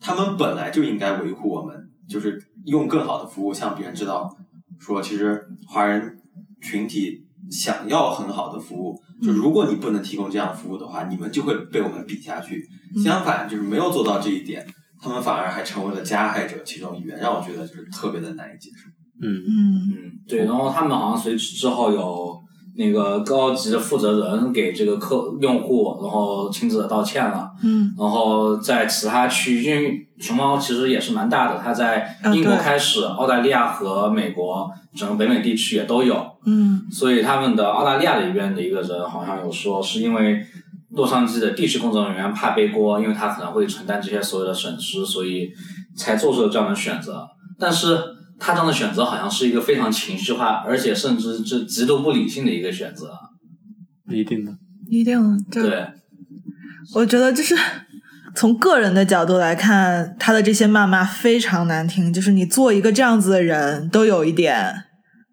他们本来就应该维护我们，就是用更好的服务向别人知道，说其实华人群体想要很好的服务，就如果你不能提供这样服务的话，你们就会被我们比下去。相反，就是没有做到这一点，他们反而还成为了加害者其中一员，让我觉得就是特别的难以接受。
嗯，
嗯
嗯，对，然后他们好像随之之后有那个高级的负责人给这个客用户，然后亲自的道歉了。
嗯
然后在其他区域，因为熊猫其实也是蛮大的，它在英国开始，澳大利亚和美国整个北美地区也都有。
嗯
所以他们的澳大利亚的一边的一个人好像有说，是因为洛杉矶的地区工作人员怕背锅，因为他可能会承担这些所有的损失，所以才做出了这样的选择。但是他这样的选择好像是一个非常情绪化，而且甚至是极度不理性的一个选择。
一定的。
一定的
对，
我觉得就是从个人的角度来看，他的这些谩骂非常难听。就是你做一个这样子的人，都有一点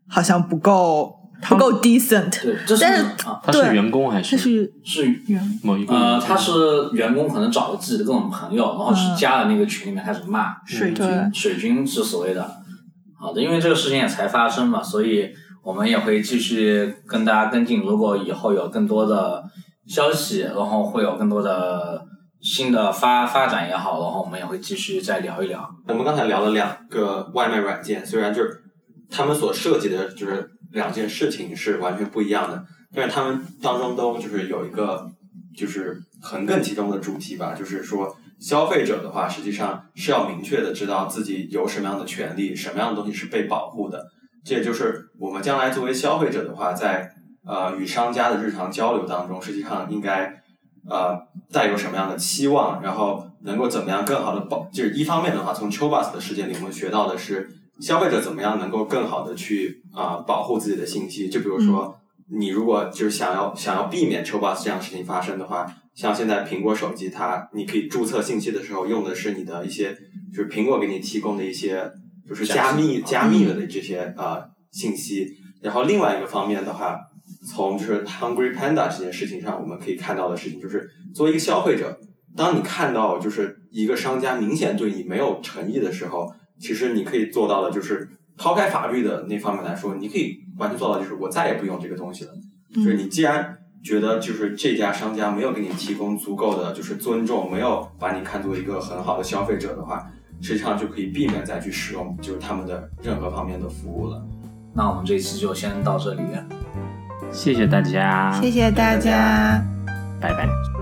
好像不够不够 decent。
对，这是
但是
啊，
他是员工还
这是
是
员
某一个？
呃，他是员工，可能找了自己的各种朋友，然后去加了那个群里面开始骂。
水军，
水军是所谓的。好的，因为这个事情也才发生嘛，所以我们也会继续跟大家跟进。如果以后有更多的消息，然后会有更多的新的发发展也好，然后我们也会继续再聊一聊。
我们刚才聊了两个外卖软件，虽然就是他们所涉及的就是两件事情是完全不一样的，但是他们当中都就是有一个就是横亘其中的主题吧，就是说消费者的话，实际上是要明确的知道自己有什么样的权利，什么样的东西是被保护的。这也就是我们将来作为消费者的话，在呃与商家的日常交流当中，实际上应该呃带有什么样的期望，然后能够怎么样更好的保，就是一方面的话，从 Chobus 的事件里，我们学到的是消费者怎么样能够更好的去啊、保护自己的信息。就比如说，你如果就是想要想要避免 Chobus 这样的事情发生的话，像现在苹果手机它，你可以注册信息的时候用的是你的一些，就是苹果给你提供的一些就是加密加密了的这些呃信息。然后另外一个方面的话，从就是 Hungry Panda 这件事情上，我们可以看到的事情就是，作为一个消费者，当你看到就是一个商家明显对你没有诚意的时候，其实你可以做到的就是抛开法律的那方面来说，你可以完全做到就是我再也不用这个东西了。就是你既然觉得就是这家商家没有给你提供足够的就是尊重，没有把你看作一个很好的消费者的话，实际上就可以避免再去使用就是他们的任何方面的服务了。
那我们这一期就先到这里。
谢谢大家，
谢谢大家。
拜拜。